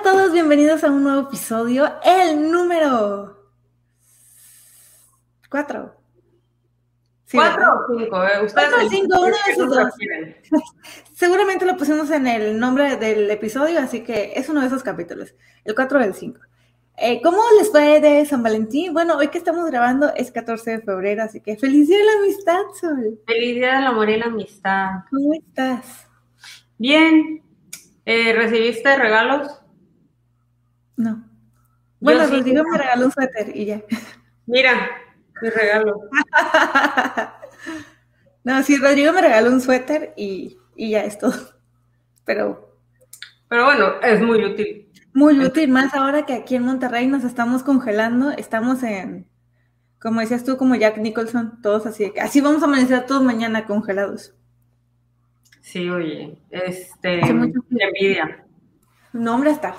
a todos, bienvenidos a un nuevo episodio, el número 4. ¿Cuatro o cinco? Eh? Ustedes o uno de esos dos. Seguramente lo pusimos en el nombre del episodio, así que es uno de esos capítulos, el 4 del 5. Eh, ¿Cómo les fue de San Valentín? Bueno, hoy que estamos grabando es 14 de febrero, así que feliz día de la amistad, Sol. Feliz día del amor y la amistad. ¿Cómo estás? Bien. Eh, ¿Recibiste regalos? No. Bueno, sí, Rodrigo me regaló un suéter y ya. Mira, mi regalo. no, sí, Rodrigo me regaló un suéter y, y ya es todo. Pero Pero bueno, es muy útil. muy útil, más ahora que aquí en Monterrey nos estamos congelando, estamos en, como decías tú, como Jack Nicholson, todos así, así vamos a amanecer todos mañana congelados. Sí, oye, este, qué envidia. No, hombre, hasta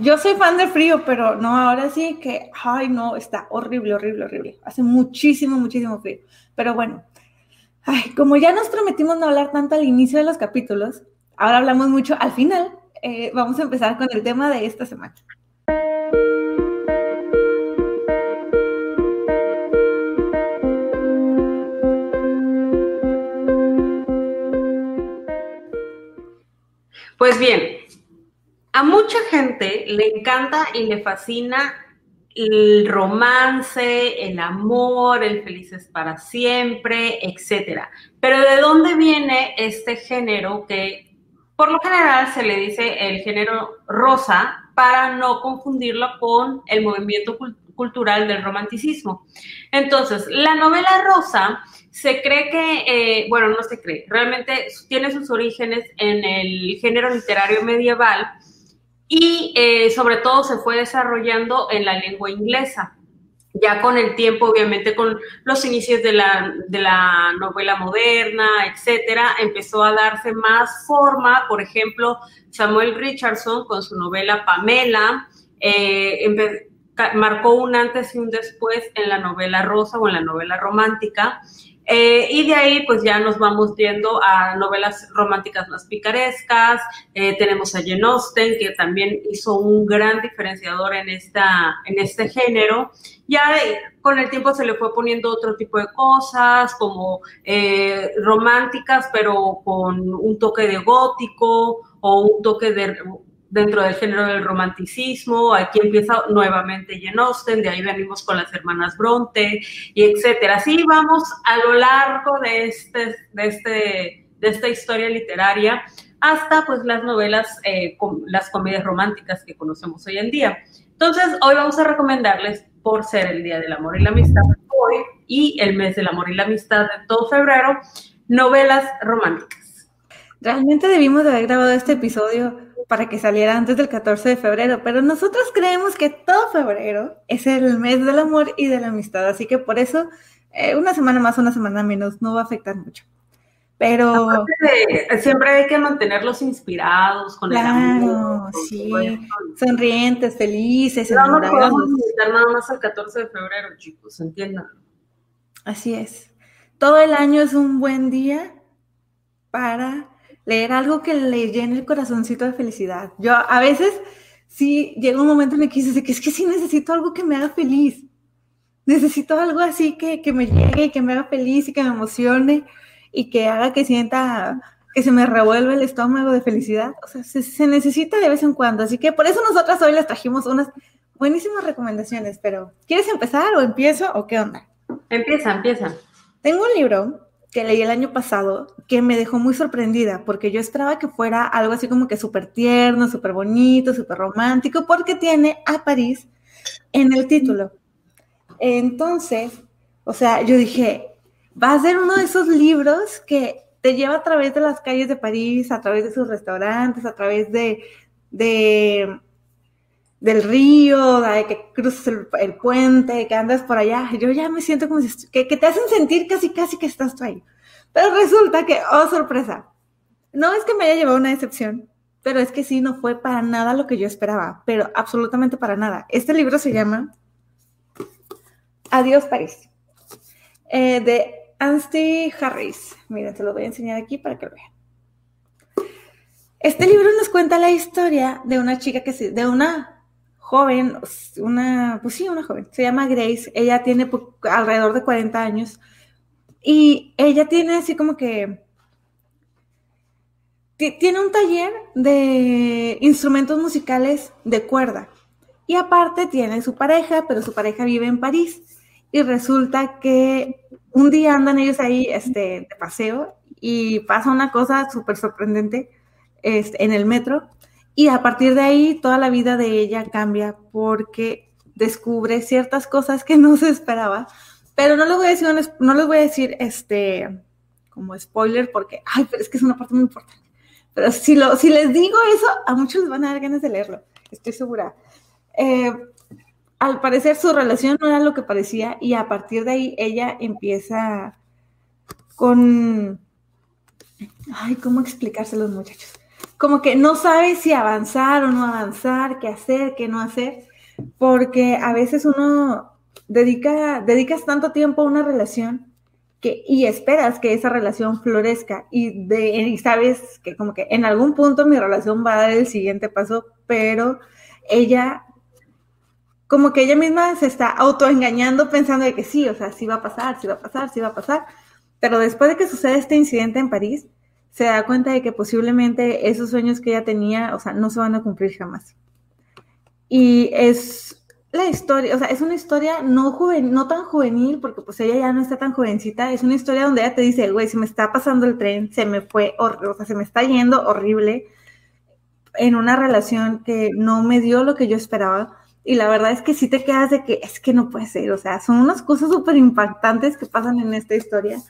Yo soy fan del frío, pero no, ahora sí que, ay, no, está horrible, horrible, horrible. Hace muchísimo, muchísimo frío. Pero bueno, ay, como ya nos prometimos no hablar tanto al inicio de los capítulos, ahora hablamos mucho al final. eh, vamos a empezar con el tema de esta semana. Pues bien, a mucha gente le encanta y le fascina el romance, el amor, el felices para siempre, etcétera. Pero ¿de dónde viene este género que por lo general se le dice el género rosa para no confundirlo con el movimiento cul- cultural del romanticismo? Entonces, la novela rosa se cree que, eh, bueno, no se cree, realmente tiene sus orígenes en el género literario medieval y eh, sobre todo se fue desarrollando en la lengua inglesa. Ya con el tiempo, obviamente, con los inicios de la, de la novela moderna, etcétera, empezó a darse más forma. Por ejemplo, Samuel Richardson con su novela Pamela, eh, marcó un antes y un después en la novela rosa o en la novela romántica. Eh, y de ahí, pues ya nos vamos viendo a novelas románticas más picarescas. Eh, tenemos a Jane Austen, que también hizo un gran diferenciador en, esta, en este género. Ya con el tiempo se le fue poniendo otro tipo de cosas, como eh, románticas, pero con un toque de gótico o un toque de dentro del género del romanticismo, aquí empieza nuevamente Jane Austen, de ahí venimos con las hermanas Bronte, y etcétera. Así vamos a lo largo de, este, de, este, de esta historia literaria hasta pues las novelas, eh, com- las comedias románticas que conocemos hoy en día. Entonces, hoy vamos a recomendarles, por ser el Día del Amor y la Amistad hoy y el mes del amor y la amistad de todo febrero, novelas románticas. Realmente debimos de haber grabado este episodio para que saliera antes del 14 de febrero, pero nosotros creemos que todo febrero es el mes del amor y de la amistad, así que por eso eh, una semana más, una semana menos no va a afectar mucho. Pero Eh, siempre hay que mantenerlos inspirados con el amor. sí, sonrientes, felices, No enamorados. podemos limitar nada más al 14 de febrero, chicos, entiendan. Así es. Todo el año es un buen día para leer algo que le llene el corazoncito de felicidad. Yo a veces sí llega un momento en el que dices que es que sí necesito algo que me haga feliz. Necesito algo así que, que me llegue y que me haga feliz y que me emocione y que haga que sienta que se me revuelve el estómago de felicidad. O sea, se, se necesita de vez en cuando. Así que por eso nosotras hoy les trajimos unas buenísimas recomendaciones. Pero, ¿quieres empezar o empiezo o qué onda? Empieza, empieza. Tengo un libro que leí el año pasado que me dejó muy sorprendida porque yo esperaba que fuera algo así como que súper tierno, súper bonito, súper romántico, porque tiene a París en el título. Entonces, o sea, yo dije, va a ser uno de esos libros que te lleva a través de las calles de París, a través de sus restaurantes, a través de, de del río, de que cruzas el, puente, que andas por allá. Yo ya me siento como si que, te hacen sentir casi, casi que estás tú ahí. Pero resulta que, oh, sorpresa. No es que me haya llevado una decepción, pero es que sí, no fue para nada lo que yo esperaba, pero absolutamente para nada. Este libro se llama Adiós París, eh, de Anstey Harris. Miren, se lo voy a enseñar aquí para que lo vean. Este libro nos cuenta la historia de una chica que se, de una joven, una, pues sí, una joven, se llama Grace, ella tiene alrededor de 40 años y ella tiene así como que, tiene un taller de instrumentos musicales de cuerda y aparte tiene su pareja, pero su pareja vive en París y resulta que un día andan ellos ahí este, de paseo y pasa una cosa súper sorprendente este, en el metro y a partir de ahí toda la vida de ella cambia porque descubre ciertas cosas que no se esperaba, pero no les voy a decir, no les voy a decir este, como spoiler porque, ay, pero es que es una parte muy importante. Pero si, lo, si les digo eso, a muchos les van a dar ganas de leerlo, estoy segura. Eh, al parecer su relación no era lo que parecía y a partir de ahí ella empieza con... Ay, ¿cómo explicárselo los muchachos? Como que no sabe si avanzar o no avanzar, qué hacer, qué no hacer, porque a veces uno dedica, dedicas tanto tiempo a una relación que, y esperas que esa relación florezca y, de, y sabes que como que en algún punto mi relación va a dar el siguiente paso, pero ella como que ella misma se está autoengañando pensando de que sí, o sea, sí va a pasar, sí va a pasar, sí va a pasar. Pero después de que sucede este incidente en París, se da cuenta de que posiblemente esos sueños que ella tenía, o sea, no se van a cumplir jamás. Y es la historia, o sea, es una historia no juvenil, no tan juvenil, porque pues ella ya no está tan jovencita, es una historia donde ella te dice, güey, se me está pasando el tren, se me fue, o sea, se me está yendo horrible en una relación que no me dio lo que yo esperaba y la verdad es que sí te quedas de que es que no puede ser, o sea, son unas cosas súper impactantes que pasan en esta historia.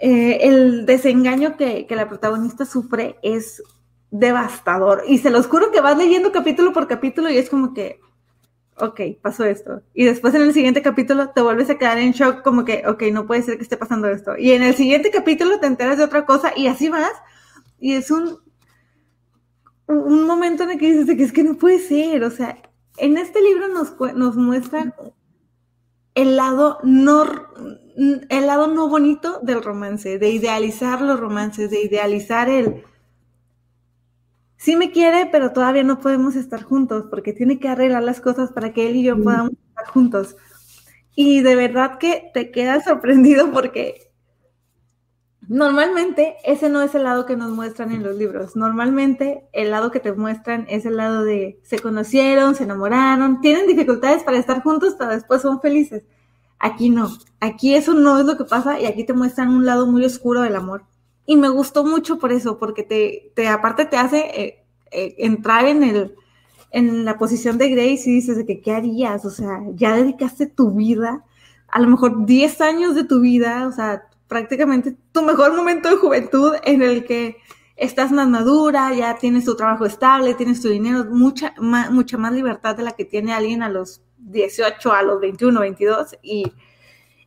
Eh, el desengaño que, la protagonista sufre es devastador. Y se los juro que vas leyendo capítulo por capítulo y es como que, ok, pasó esto. Y después en el siguiente capítulo te vuelves a quedar en shock como que, ok, no puede ser que esté pasando esto. Y en el siguiente capítulo te enteras de otra cosa y así vas. Y es un, un momento en el que dices que es que no puede ser. O sea, en este libro nos, nos muestran el lado no el lado no bonito del romance, de idealizar los romances, de idealizar el sí me quiere, pero todavía no podemos estar juntos porque tiene que arreglar las cosas para que él y yo podamos estar juntos. Y de verdad que te quedas sorprendido porque Normalmente ese no es el lado que nos muestran en los libros. Normalmente el lado que te muestran es el lado de se conocieron, se enamoraron, tienen dificultades para estar juntos, pero después son felices. Aquí no. Aquí eso no es lo que pasa y aquí te muestran un lado muy oscuro del amor. Y me gustó mucho por eso, porque te, te aparte te hace eh, eh, entrar en el en la posición de Grace y dices de que qué harías, o sea, ya dedicaste tu vida, a lo mejor 10 años de tu vida, o sea, prácticamente tu mejor momento de juventud en el que estás más madura, ya tienes tu trabajo estable, tienes tu dinero, mucha, mucha más libertad de la que tiene alguien a los 18, a los 21, 22 y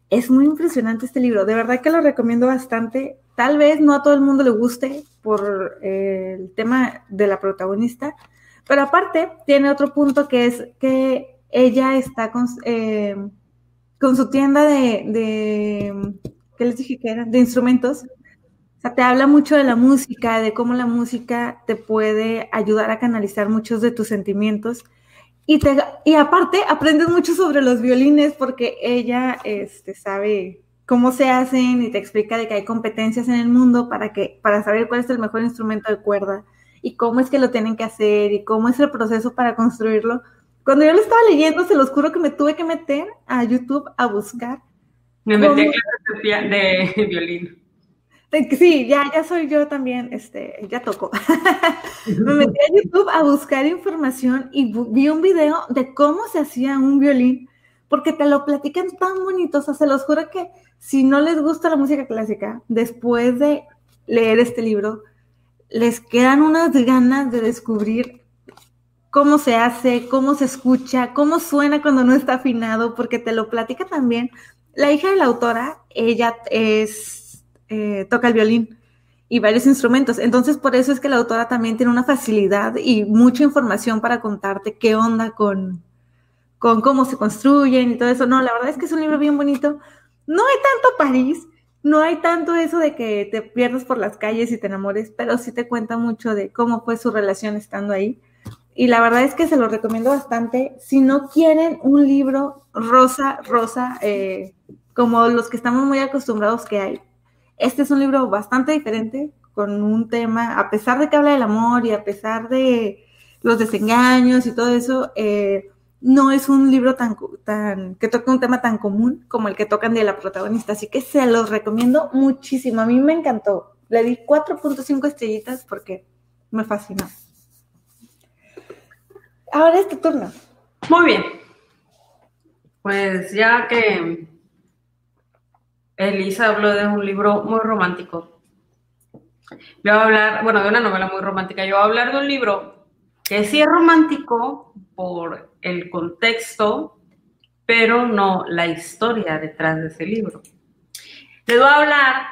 es muy impresionante este libro, de verdad que lo recomiendo bastante. Tal vez no a todo el mundo le guste por eh, el tema de la protagonista, pero aparte tiene otro punto que es que ella está con, eh, con su tienda de ¿qué les dije que eran? De instrumentos. O sea, te habla mucho de la música, de cómo la música te puede ayudar a canalizar muchos de tus sentimientos. Y, te, y aparte, aprendes mucho sobre los violines porque ella este, sabe cómo se hacen y te explica de que hay competencias en el mundo para, que, para saber cuál es el mejor instrumento de cuerda y cómo es que lo tienen que hacer y cómo es el proceso para construirlo. Cuando yo lo estaba leyendo, se los juro que me tuve que meter a YouTube a buscar me metí a clases de, violín. Sí, ya, ya soy yo también, este, ya toco. me metí a YouTube a buscar información y vi un video de cómo se hacía un violín, porque te lo platican tan bonito, o sea, se los juro que si no les gusta la música clásica, después de leer este libro, les quedan unas ganas de descubrir cómo se hace, cómo se escucha, cómo suena cuando no está afinado, porque te lo platica también la hija de la autora, ella es, eh, toca el violín y varios instrumentos. Entonces, por eso es que la autora también tiene una facilidad y mucha información para contarte qué onda con, con cómo se construyen y todo eso. No, la verdad es que es un libro bien bonito. No hay tanto París, no hay tanto eso de que te pierdas por las calles y te enamores, pero sí te cuenta mucho de cómo fue su relación estando ahí. Y la verdad es que se lo recomiendo bastante. Si no quieren un libro rosa, rosa, eh, como los que estamos muy acostumbrados que hay, este es un libro bastante diferente, con un tema, a pesar de que habla del amor y a pesar de los desengaños y todo eso, eh, no es un libro tan, tan, que toca un tema tan común como el que tocan de la protagonista. Así que se los recomiendo muchísimo. A mí me encantó. Le di 4.5 estrellitas porque me fascinó. Ahora es tu turno. Muy bien. Pues ya que Elisa habló de un libro muy romántico, yo voy a hablar, bueno, de una novela muy romántica, yo voy a hablar de un libro que sí es romántico por el contexto, pero no la historia detrás de ese libro. Les voy a hablar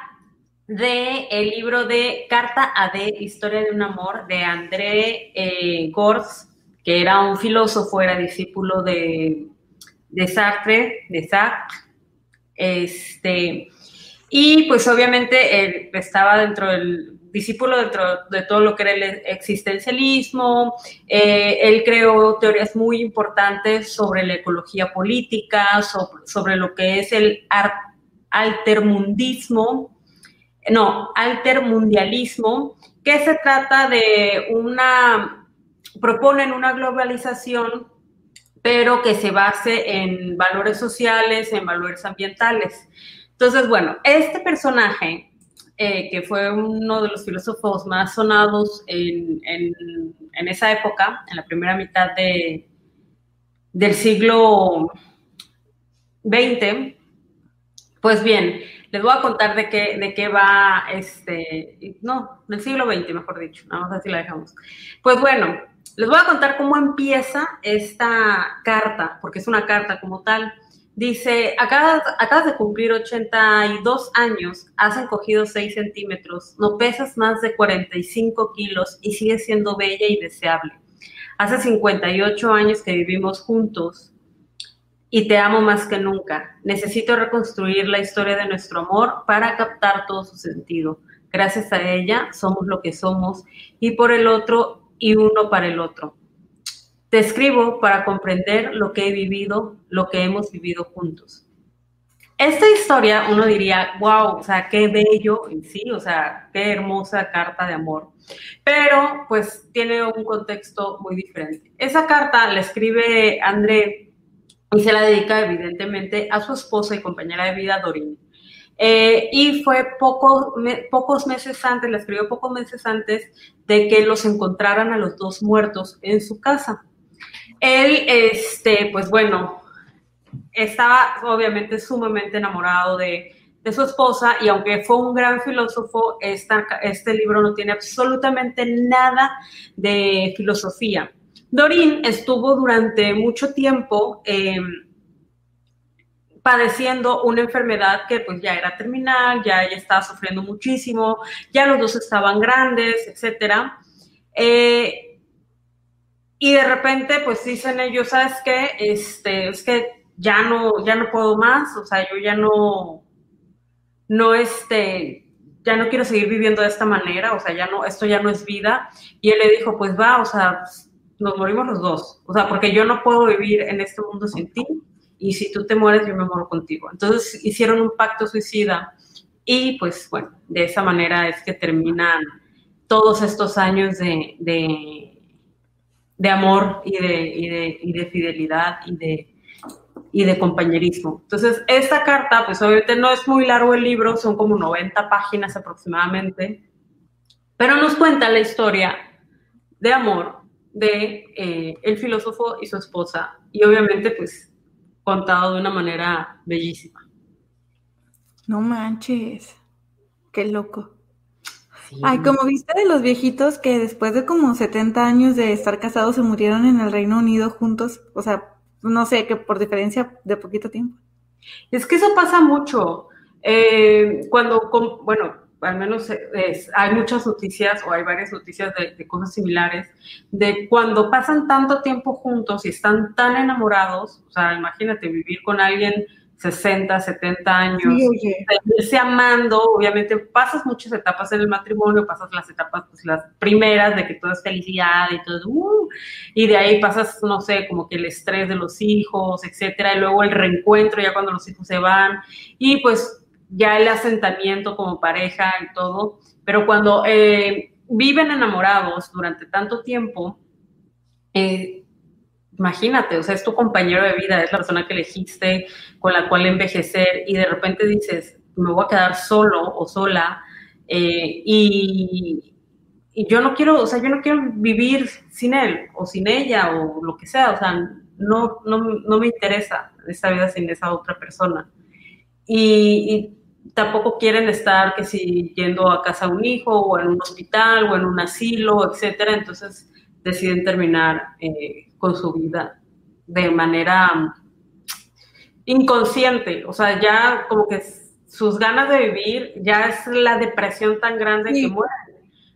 de el libro de Carta a D, Historia de un amor, de André eh, Gors, que era un filósofo, era discípulo de, de Sartre, de Sartre, este, y pues obviamente él estaba dentro del discípulo dentro de todo lo que era el existencialismo. Eh, él creó teorías muy importantes sobre la ecología política, sobre, lo que es el altermundismo, no, altermundialismo, que se trata de una, proponen una globalización pero que se base en valores sociales, en valores ambientales. Entonces, bueno, este personaje, eh, que fue uno de los filósofos más sonados en, esa época, en la primera mitad de, del siglo XX, pues bien, les voy a contar de qué, de qué va este, no, del siglo XX, mejor dicho, vamos a ver si la dejamos. Pues bueno, les voy a contar cómo empieza esta carta, porque es una carta como tal. Dice, acabas, de cumplir 82 años, has encogido 6 centímetros, no pesas más de 45 kilos y sigues siendo bella y deseable. Hace 58 años que vivimos juntos y te amo más que nunca. Necesito reconstruir la historia de nuestro amor para captar todo su sentido. Gracias a ella somos lo que somos y por el otro y uno para el otro. Te escribo para comprender lo que he vivido, lo que hemos vivido juntos. Esta historia uno diría, wow, o sea, qué bello, sí, o sea, qué hermosa carta de amor. Pero pues tiene un contexto muy diferente. Esa carta la escribe André y se la dedica evidentemente a su esposa y compañera de vida, Doreen. Eh, y fue poco, pocos meses antes, la escribió pocos meses antes de que los encontraran a los dos muertos en su casa. Él, este, pues bueno, estaba obviamente sumamente enamorado de, de su esposa y aunque fue un gran filósofo, esta, este libro no tiene absolutamente nada de filosofía. Dorín estuvo durante mucho tiempo... Eh, padeciendo una enfermedad que pues ya era terminal, ya ella estaba sufriendo muchísimo, ya los dos estaban grandes, etcétera. Eh, y de repente pues dicen ellos, ¿sabes qué? Este, es que ya no, ya no puedo más, o sea, yo ya no, no este, ya no quiero seguir viviendo de esta manera, o sea, ya no, esto ya no es vida. Y él le dijo, pues va, o sea, nos morimos los dos, o sea, porque yo no puedo vivir en este mundo sin ti y si tú te mueres, yo me muero contigo. Entonces hicieron un pacto suicida y pues bueno, de esa manera es que terminan todos estos años de, de, amor y de, y de, y de fidelidad y de, y de compañerismo. Entonces, esta carta, pues obviamente no es muy largo el libro, son como 90 páginas aproximadamente, pero nos cuenta la historia de amor de eh, el filósofo y su esposa y obviamente pues contado de una manera bellísima. No manches, qué loco. Ay, como viste de los viejitos que después de como 70 años de estar casados se murieron en el Reino Unido juntos, o sea, no sé, que por diferencia de poquito tiempo. Es que eso pasa mucho. Eh, cuando, bueno, al menos hay muchas noticias o hay varias noticias de, cosas similares, de cuando pasan tanto tiempo juntos y están tan enamorados, o sea, imagínate vivir con alguien 60, 70 años, irse amando, obviamente pasas muchas etapas en el matrimonio, pasas las etapas, pues las primeras de que todo es felicidad y todo, uh, y de ahí pasas, no sé, como que el estrés de los hijos, etcétera, y luego el reencuentro ya cuando los hijos se van, y pues ya el asentamiento como pareja y todo, pero cuando eh, viven enamorados durante tanto tiempo, eh, imagínate, o sea, es tu compañero de vida, es la persona que elegiste, con la cual envejecer, y de repente dices, me voy a quedar solo o sola, eh, y, yo no quiero, o sea, yo no quiero vivir sin él o sin ella o lo que sea, o sea, no, no, me interesa esta vida sin esa otra persona. Y, tampoco quieren estar, que si yendo a casa de un hijo o en un hospital o en un asilo, etcétera, entonces deciden terminar eh, con su vida de manera mm, inconsciente, o sea, ya como que sus ganas de vivir ya es la depresión tan grande que mueren,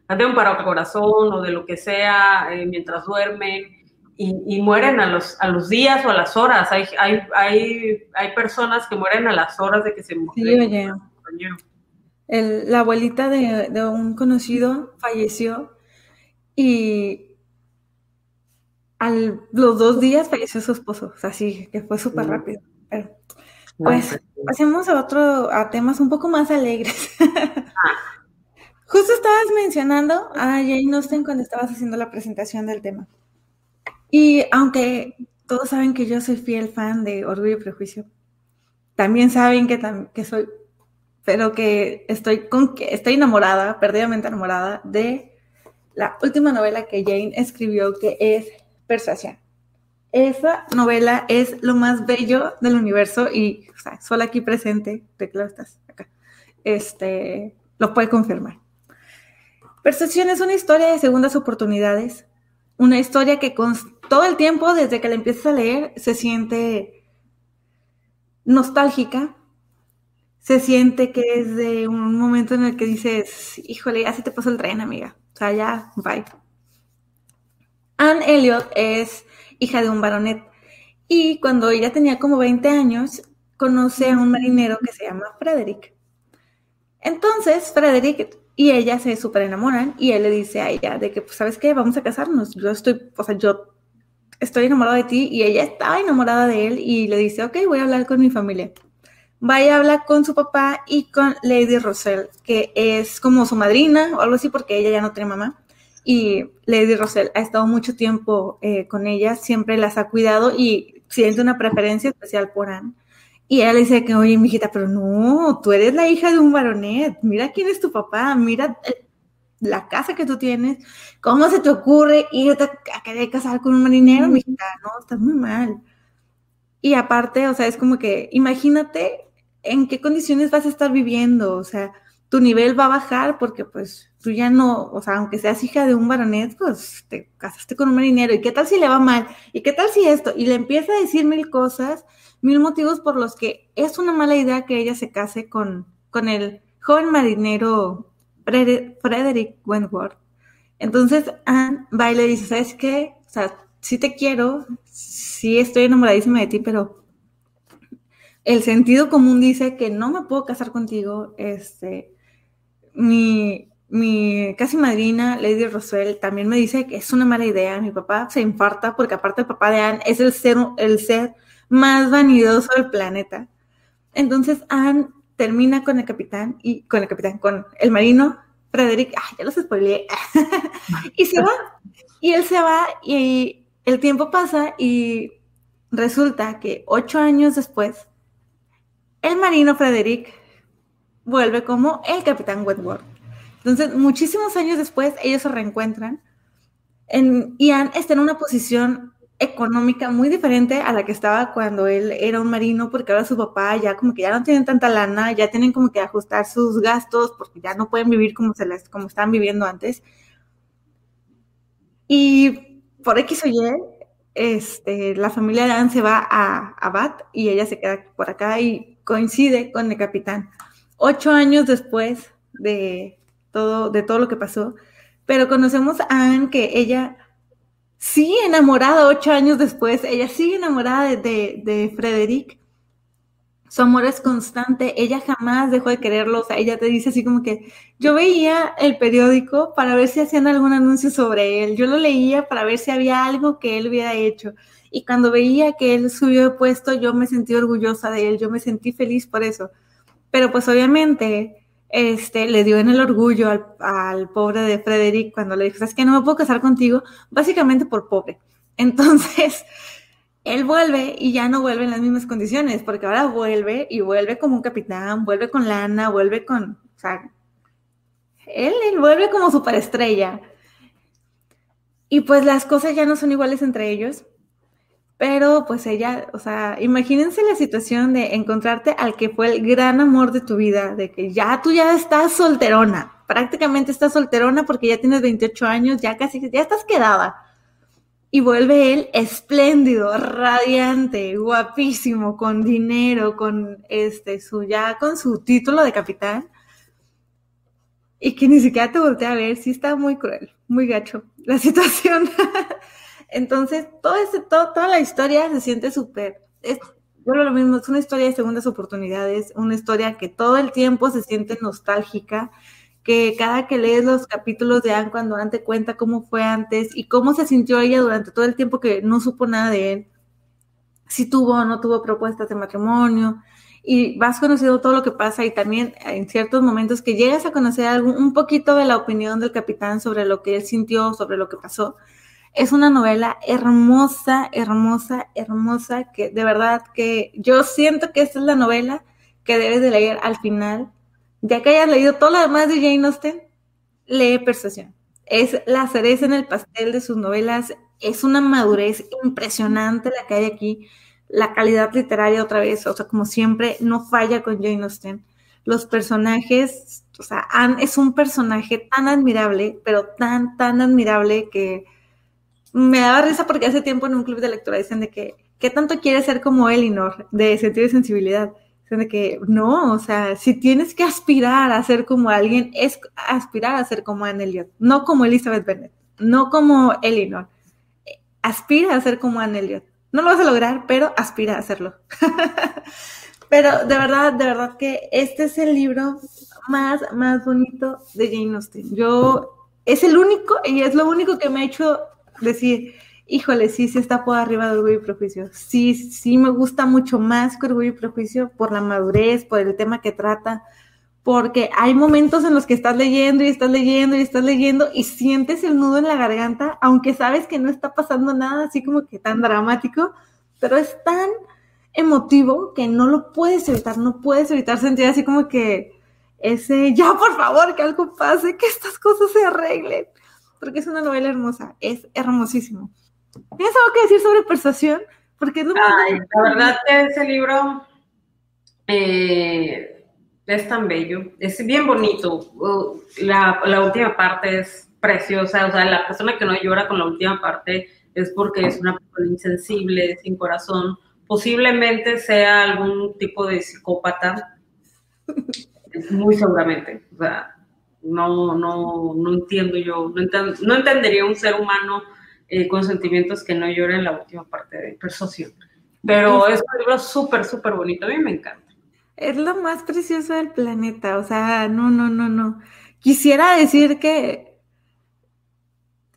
de un paro de corazón o de lo que sea eh, mientras duermen y, mueren a los, a los días o a las horas. Hay, hay, hay, hay personas que mueren a las horas de que se mueren. la abuelita de, de un conocido falleció y a los dos días falleció su esposo, o sea, sí, que fue súper rápido. Pero, pues, pasemos a otro, a temas un poco más alegres. Ah. Justo estabas mencionando a Jane Austen cuando estabas haciendo la presentación del tema. Y aunque todos saben que yo soy fiel fan de Orgullo y Prejuicio, también saben que, que soy, pero que estoy con que estoy enamorada, perdidamente enamorada de la última novela que Jane escribió, que es Persuasión. Esa novela es lo más bello del universo y, o sea, solo aquí presente, te claro estás acá, este, lo puede confirmar. Persuasión es una historia de segundas oportunidades, una historia que con todo el tiempo, desde que la empiezas a leer, se siente nostálgica, se siente que es de un momento en el que dices, híjole, ya se te pasó el tren, amiga. O sea, ya, bye. Anne Elliot es hija de un baronet y cuando ella tenía como 20 años conoce a un marinero que se llama Frederick. Entonces Frederick y ella se súper enamoran y él le dice a ella de que, pues, ¿sabes qué? Vamos a casarnos. Yo estoy, o sea, yo estoy enamorado de ti y ella estaba enamorada de él y le dice, ok, voy a hablar con mi familia. Vaya a hablar con su papá y con Lady Russell, que es como su madrina o algo así porque ella ya no tiene mamá y Lady Rosell ha estado mucho tiempo eh, con ella, siempre las ha cuidado y siente una preferencia especial por Anne. Y ella le dice que, oye, mijita, pero no, tú eres la hija de un baronet, mira quién es tu papá, mira la casa que tú tienes, ¿cómo se te ocurre irte a querer casar con un marinero, mijita? No, estás muy mal. Y aparte, o sea, es como que, imagínate en qué condiciones vas a estar viviendo, o sea, tu nivel va a bajar porque pues tú ya no, o sea, aunque seas hija de un baronet, pues te casaste con un marinero, ¿y qué tal si le va mal? ¿Y qué tal si esto? Y le empieza a decir mil cosas, mil motivos por los que es una mala idea que ella se case con, con el joven marinero Frederick Wentworth. Entonces Anne va y le dice, ¿sabes qué? O sea, sí te quiero, sí estoy enamoradísima de ti, pero el sentido común dice que no me puedo casar contigo, este, mi, mi casi madrina, Lady Roswell, también me dice que es una mala idea. Mi papá se infarta porque aparte el papá de Anne es el ser, el ser más vanidoso del planeta. Entonces Anne termina con el capitán y con el capitán, con el marino Frederick, ah, ya los spoileé, y se va. Y él se va y el tiempo pasa y resulta que ocho años después, el marino Frederick vuelve como el capitán Wentworth. Entonces, muchísimos años después, ellos se reencuentran. En, Ian está en una posición económica muy diferente a la que estaba cuando él era un marino, porque ahora su papá ya como que ya no tienen tanta lana, ya tienen como que ajustar sus gastos, porque ya no pueden vivir como, se les, como estaban viviendo antes. Y por X o Y, este, la familia de Anne se va a, a Bath y ella se queda por acá y coincide con el capitán. Ocho años después de, todo, de todo lo que pasó, pero conocemos a Anne que ella sigue enamorada ocho años después, ella sigue enamorada de, de, Frederick, su amor es constante, ella jamás dejó de quererlo, o sea, ella te dice así como que yo veía el periódico para ver si hacían algún anuncio sobre él, yo lo leía para ver si había algo que él hubiera hecho. Y cuando veía que él subió de puesto yo me sentí orgullosa de él, yo me sentí feliz por eso, pero pues obviamente este, le dio en el orgullo al, pobre de Frederick cuando le dijo, es que no me puedo casar contigo, básicamente por pobre. Entonces, él vuelve y ya no vuelve en las mismas condiciones, porque ahora vuelve y vuelve como un capitán, vuelve con lana, vuelve con, o sea, él, vuelve como superestrella. Y pues las cosas ya no son iguales entre ellos, pero pues ella, o sea, imagínense la situación de encontrarte al que fue el gran amor de tu vida, de que ya tú ya estás solterona, prácticamente estás solterona porque ya tienes 28 años, ya casi, ya estás quedada y vuelve él espléndido, radiante, guapísimo, con dinero, con este, su ya, con su título de capitán. Y que ni siquiera te voltea a ver, sí está muy cruel, muy gacho la situación. Entonces, todo ese, toda la historia se siente súper, yo lo mismo, es una historia de segundas oportunidades, una historia que todo el tiempo se siente nostálgica, que cada que lees los capítulos de Anne cuando Anne te cuenta cómo fue antes y cómo se sintió ella durante todo el tiempo que no supo nada de él, si tuvo o no tuvo propuestas de matrimonio, y vas conociendo todo lo que pasa y también en ciertos momentos que llegas a conocer algo, un poquito de la opinión del capitán sobre lo que él sintió, sobre lo que pasó. Es una novela hermosa, hermosa, hermosa, que de verdad que yo siento que esta es la novela que debes de leer al final ya que hayas leído todo lo demás de Jane Austen, lee Persuasión. Es la cereza en el pastel de sus novelas, es una madurez impresionante la que hay aquí, la calidad literaria otra vez, o sea, como siempre, no falla con Jane Austen. Los personajes, o sea, Anne es un personaje tan admirable, pero tan, tan admirable que me daba risa porque hace tiempo en un club de lectura dicen de que, ¿qué tanto quiere ser como Elinor de sentido y sensibilidad? de que no, o sea, si tienes que aspirar a ser como alguien, es aspirar a ser como Anne Elliot, no como Elizabeth Bennet, no como Elinor. Aspira a ser como Anne Elliot. No lo vas a lograr, pero aspira a hacerlo. pero de verdad, de verdad que este es el libro más, más bonito de Jane Austen. Yo, es el único y es lo único que me ha hecho decir, híjole, sí, sí está por arriba de Orgullo y Prejuicio. Sí, sí me gusta mucho más que Orgullo y Prejuicio por la madurez, por el tema que trata, porque hay momentos en los que estás leyendo y estás leyendo y estás leyendo y sientes el nudo en la garganta, aunque sabes que no está pasando nada así como que tan dramático, pero es tan emotivo que no lo puedes evitar, no puedes evitar sentir así como que ese, ya por favor, que algo pase, que estas cosas se arreglen, porque es una novela hermosa, es hermosísimo. ¿Tienes algo que decir sobre persuasión? Porque es La verdad que ese libro eh, es tan bello, es bien bonito. Uh, la, última parte es preciosa, o sea, la persona que no llora con la última parte es porque es una persona insensible, sin corazón, posiblemente sea algún tipo de psicópata, muy seguramente, o sea, no, no, no entiendo yo, no, no entendería un ser humano eh, con sentimientos que no lloren la última parte de Persuasión. Pero es un libro súper, súper bonito, a mí me encanta. Es lo más precioso del planeta, o sea, no, no, no, no. Quisiera decir que,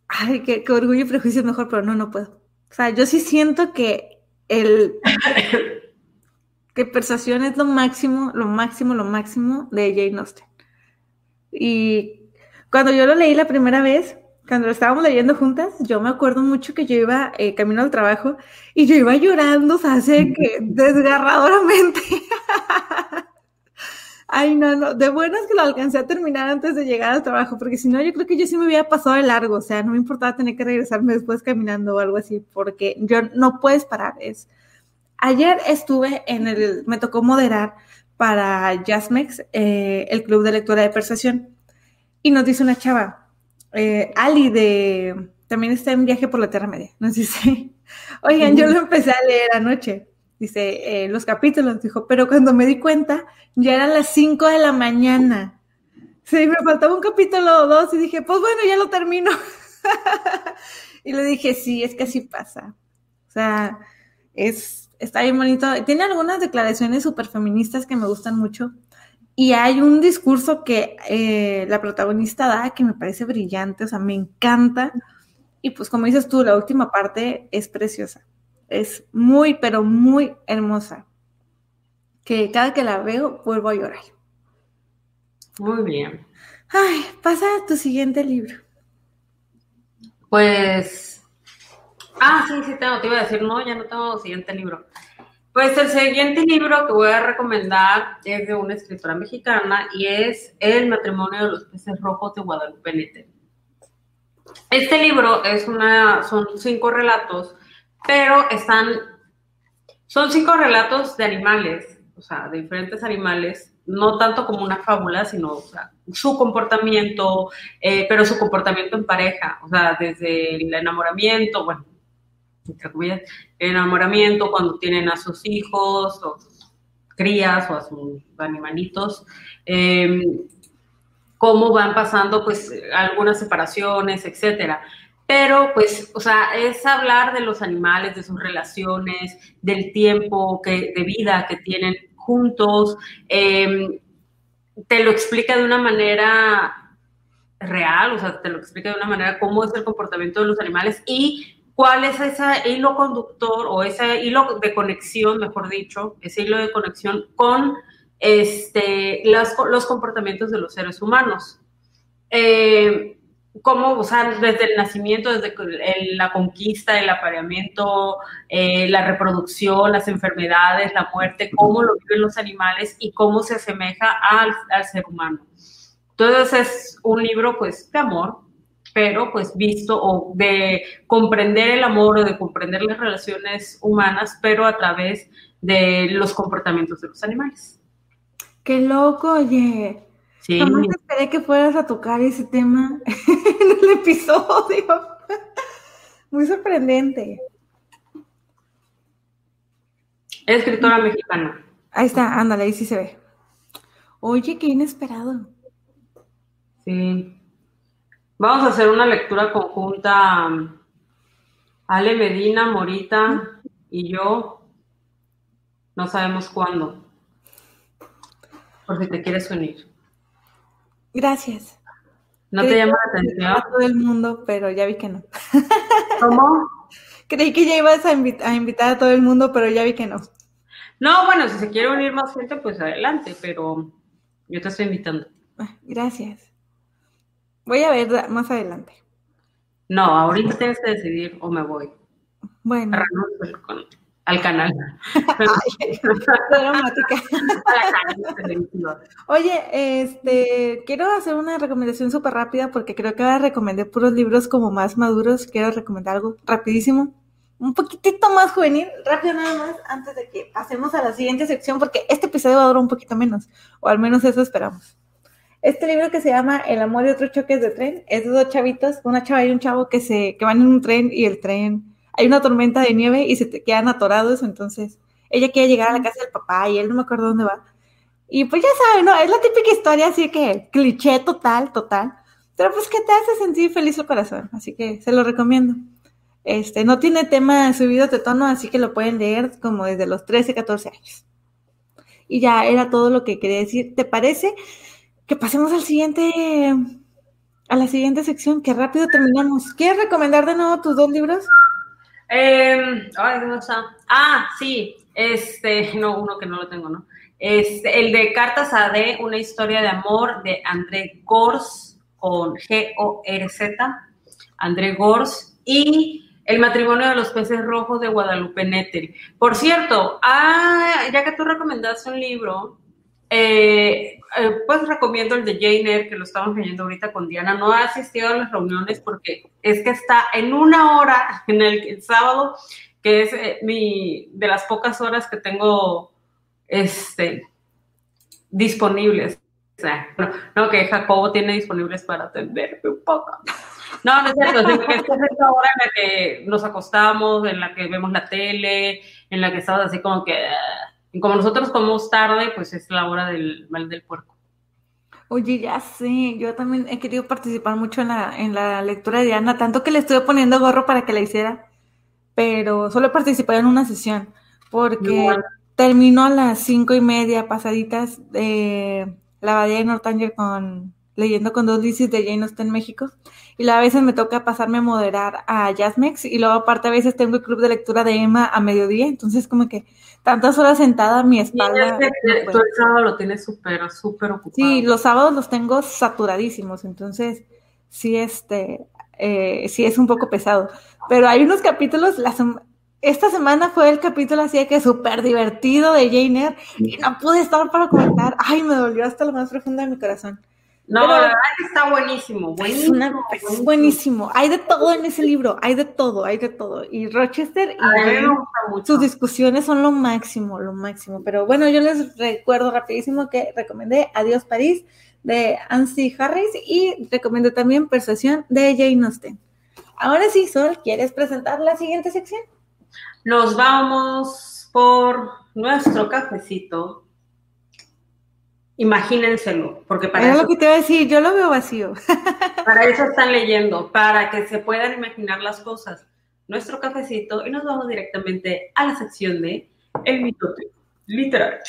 ay, que, orgullo y prejuicio es mejor, pero no, no puedo. O sea, yo sí siento que el que persuasión es lo máximo, lo máximo, lo máximo de Jane Austen. Y cuando yo lo leí la primera vez, cuando lo estábamos leyendo juntas, yo me acuerdo mucho que yo iba eh, camino al trabajo y yo iba llorando, o sea, sé que desgarradoramente. Ay, no, no, de buenas que lo alcancé a terminar antes de llegar al trabajo, porque si no, yo creo que yo sí me hubiera pasado de largo, o sea, no me importaba tener que regresarme después caminando o algo así, porque yo no puedes parar. Es. Ayer estuve en el, me tocó moderar para Jasmex, eh, el club de lectura de persuasión, y nos dice una chava, eh, Ali de también está en viaje por la Tierra Media. Nos dice, oigan, yo lo empecé a leer anoche. Dice, eh, los capítulos, dijo, pero cuando me di cuenta, ya eran las 5 de la mañana. Sí, me faltaba un capítulo o dos y dije, pues bueno, ya lo termino. y le dije, sí, es que así pasa. O sea, es, está bien bonito. Tiene algunas declaraciones súper feministas que me gustan mucho. Y hay un discurso que eh, la protagonista da que me parece brillante, o sea, me encanta. Y pues como dices tú, la última parte es preciosa. Es muy, pero muy hermosa. Que cada que la veo vuelvo a llorar. Muy bien. Ay, pasa a tu siguiente libro. Pues. Ah, sí, sí, tengo, te iba a decir, no, ya no tengo siguiente libro. Pues el siguiente libro que voy a recomendar es de una escritora mexicana y es El matrimonio de los peces rojos de Guadalupe Nete. Este libro es una, son cinco relatos, pero están, son cinco relatos de animales, o sea, de diferentes animales, no tanto como una fábula, sino su comportamiento, eh, pero su comportamiento en pareja, o sea, desde el enamoramiento, bueno, el enamoramiento, cuando tienen a sus hijos o crías o a sus animalitos, em, cómo van pasando pues algunas separaciones, etcétera. Pero pues, o sea, es hablar de los animales, de sus relaciones, del tiempo que, de vida que tienen juntos. Em, te lo explica de una manera real, o sea, te lo explica de una manera cómo es el comportamiento de los animales y cuál es ese hilo conductor o ese hilo de conexión, mejor dicho, ese hilo de conexión con este, los comportamientos de los seres humanos. Eh, cómo, o sea, desde el nacimiento, desde la conquista, el apareamiento, eh, la reproducción, las enfermedades, la muerte, cómo lo viven los animales y cómo se asemeja al, al ser humano. Entonces es un libro, pues, de amor, pero pues visto o de comprender el amor o de comprender las relaciones humanas, pero a través de los comportamientos de los animales. Qué loco, oye. Sí. Jamás esperé que fueras a tocar ese tema en el episodio. Muy sorprendente. Escritora mexicana. Ahí está, ándale, ahí sí se ve. Oye, qué inesperado. Sí. Vamos a hacer una lectura conjunta. Ale Medina, Morita y yo. No sabemos cuándo. Por si te quieres unir. Gracias. ¿No te llama la atención? A todo el mundo, pero ya vi que no. ¿Cómo? Creí que ya ibas a, a invitar a todo el mundo, pero ya vi que no. No, bueno, si se quiere unir más gente, pues adelante, pero yo te estoy invitando. Ah, gracias. Voy a ver más adelante. No, ahorita tienes que decidir o me voy. Bueno. al canal. Oye, este, quiero hacer una recomendación súper rápida porque creo que ahora recomendé puros libros como más maduros. Quiero recomendar algo rapidísimo, un poquitito más juvenil, rápido nada más, antes de que pasemos a la siguiente sección porque este episodio va a durar un poquito menos, o al menos eso esperamos. Este libro que se llama El amor de otros choques de tren es de dos chavitos, una chava y un chavo que se que van en un tren y el tren hay una tormenta de nieve y se quedan atorados, entonces ella quiere llegar a la casa del papá y él no me acuerdo dónde va. Y pues ya saben, ¿no? Es la típica historia así que cliché total, total. Pero pues que te hace sentir feliz el corazón, así que se lo recomiendo. Este, no tiene tema subido de tono, así que lo pueden leer como desde los 13, 14 años. Y ya era todo lo que quería decir. ¿Te parece? Que pasemos al siguiente, a la siguiente sección, que rápido terminamos. ¿Quieres recomendar de nuevo tus dos libros? Eh, ay, Ah, sí, este, no, uno que no lo tengo, ¿no? Este, el de Cartas a D, una historia de amor de André Gors, con G-O-R-Z, André Gors, y El matrimonio de los peces rojos de Guadalupe Netteri. Por cierto, ah, ya que tú recomendaste un libro, eh, eh, pues recomiendo el de Jane que lo estamos leyendo ahorita con Diana. No ha asistido a las reuniones porque es que está en una hora en el, sábado, que es eh, mi, de las pocas horas que tengo este, disponibles. O sea, no, que Jacobo tiene disponibles para atenderme un poco. No, no es cierto, es, que es esa hora en la que nos acostamos, en la que vemos la tele, en la que estamos así como que... Ah, y como nosotros comemos tarde, pues es la hora del mal del puerco. Oye, ya sé, yo también he querido participar mucho en la, en la lectura de Diana, tanto que le estuve poniendo gorro para que la hiciera, pero solo he participado en una sesión, porque terminó a las cinco y media pasaditas de la abadía de Northanger con leyendo con dos lisis de Jane Austen México. Y a veces me toca pasarme a moderar a Jazzmex y luego aparte a veces tengo el club de lectura de Emma a mediodía, entonces como que tantas horas sentada mi espalda. Sí, el sábado lo tienes súper, súper ocupado. Sí, los sábados los tengo saturadísimos, entonces sí, este, eh, sí es un poco pesado. Pero hay unos capítulos, la esta semana fue el capítulo así de que súper divertido de Jane Eyre y no pude estar para comentar. Ay, me dolió hasta lo más profundo de mi corazón. No, la verdad está buenísimo, buenísimo, es, buenísimo. Hay de todo en ese libro, hay de todo, hay de todo. Y Rochester y sus discusiones son lo máximo, lo máximo. Pero bueno, yo les recuerdo rapidísimo que recomendé Adiós París de Ansi Harris y recomendé también Persuasión de Jane Austen. Ahora sí, Sol, ¿quieres presentar la siguiente sección? Nos vamos por nuestro cafecito Imagínenselo, porque para eso, lo que te voy a decir, yo lo veo vacío. para eso están leyendo, para que se puedan imaginar las cosas. Nuestro cafecito y nos vamos directamente a la sección de El mitote literal.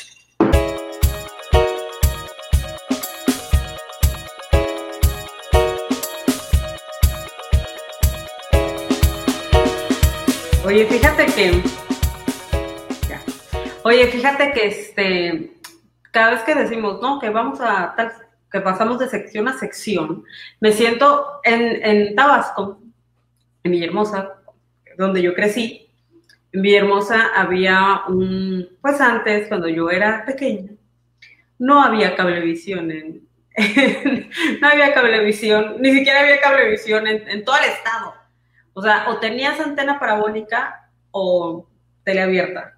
Oye, fíjate que. Oye, fíjate que este cada vez que decimos, no, que vamos a tal, que pasamos de sección a sección, me siento en, en Tabasco, en Villahermosa, donde yo crecí. En Villahermosa había un, pues antes, cuando yo era pequeña, no había cablevisión en, no había cablevisión, ni siquiera había cablevisión en, en, todo el estado. O sea, o tenías antena parabólica o teleabierta.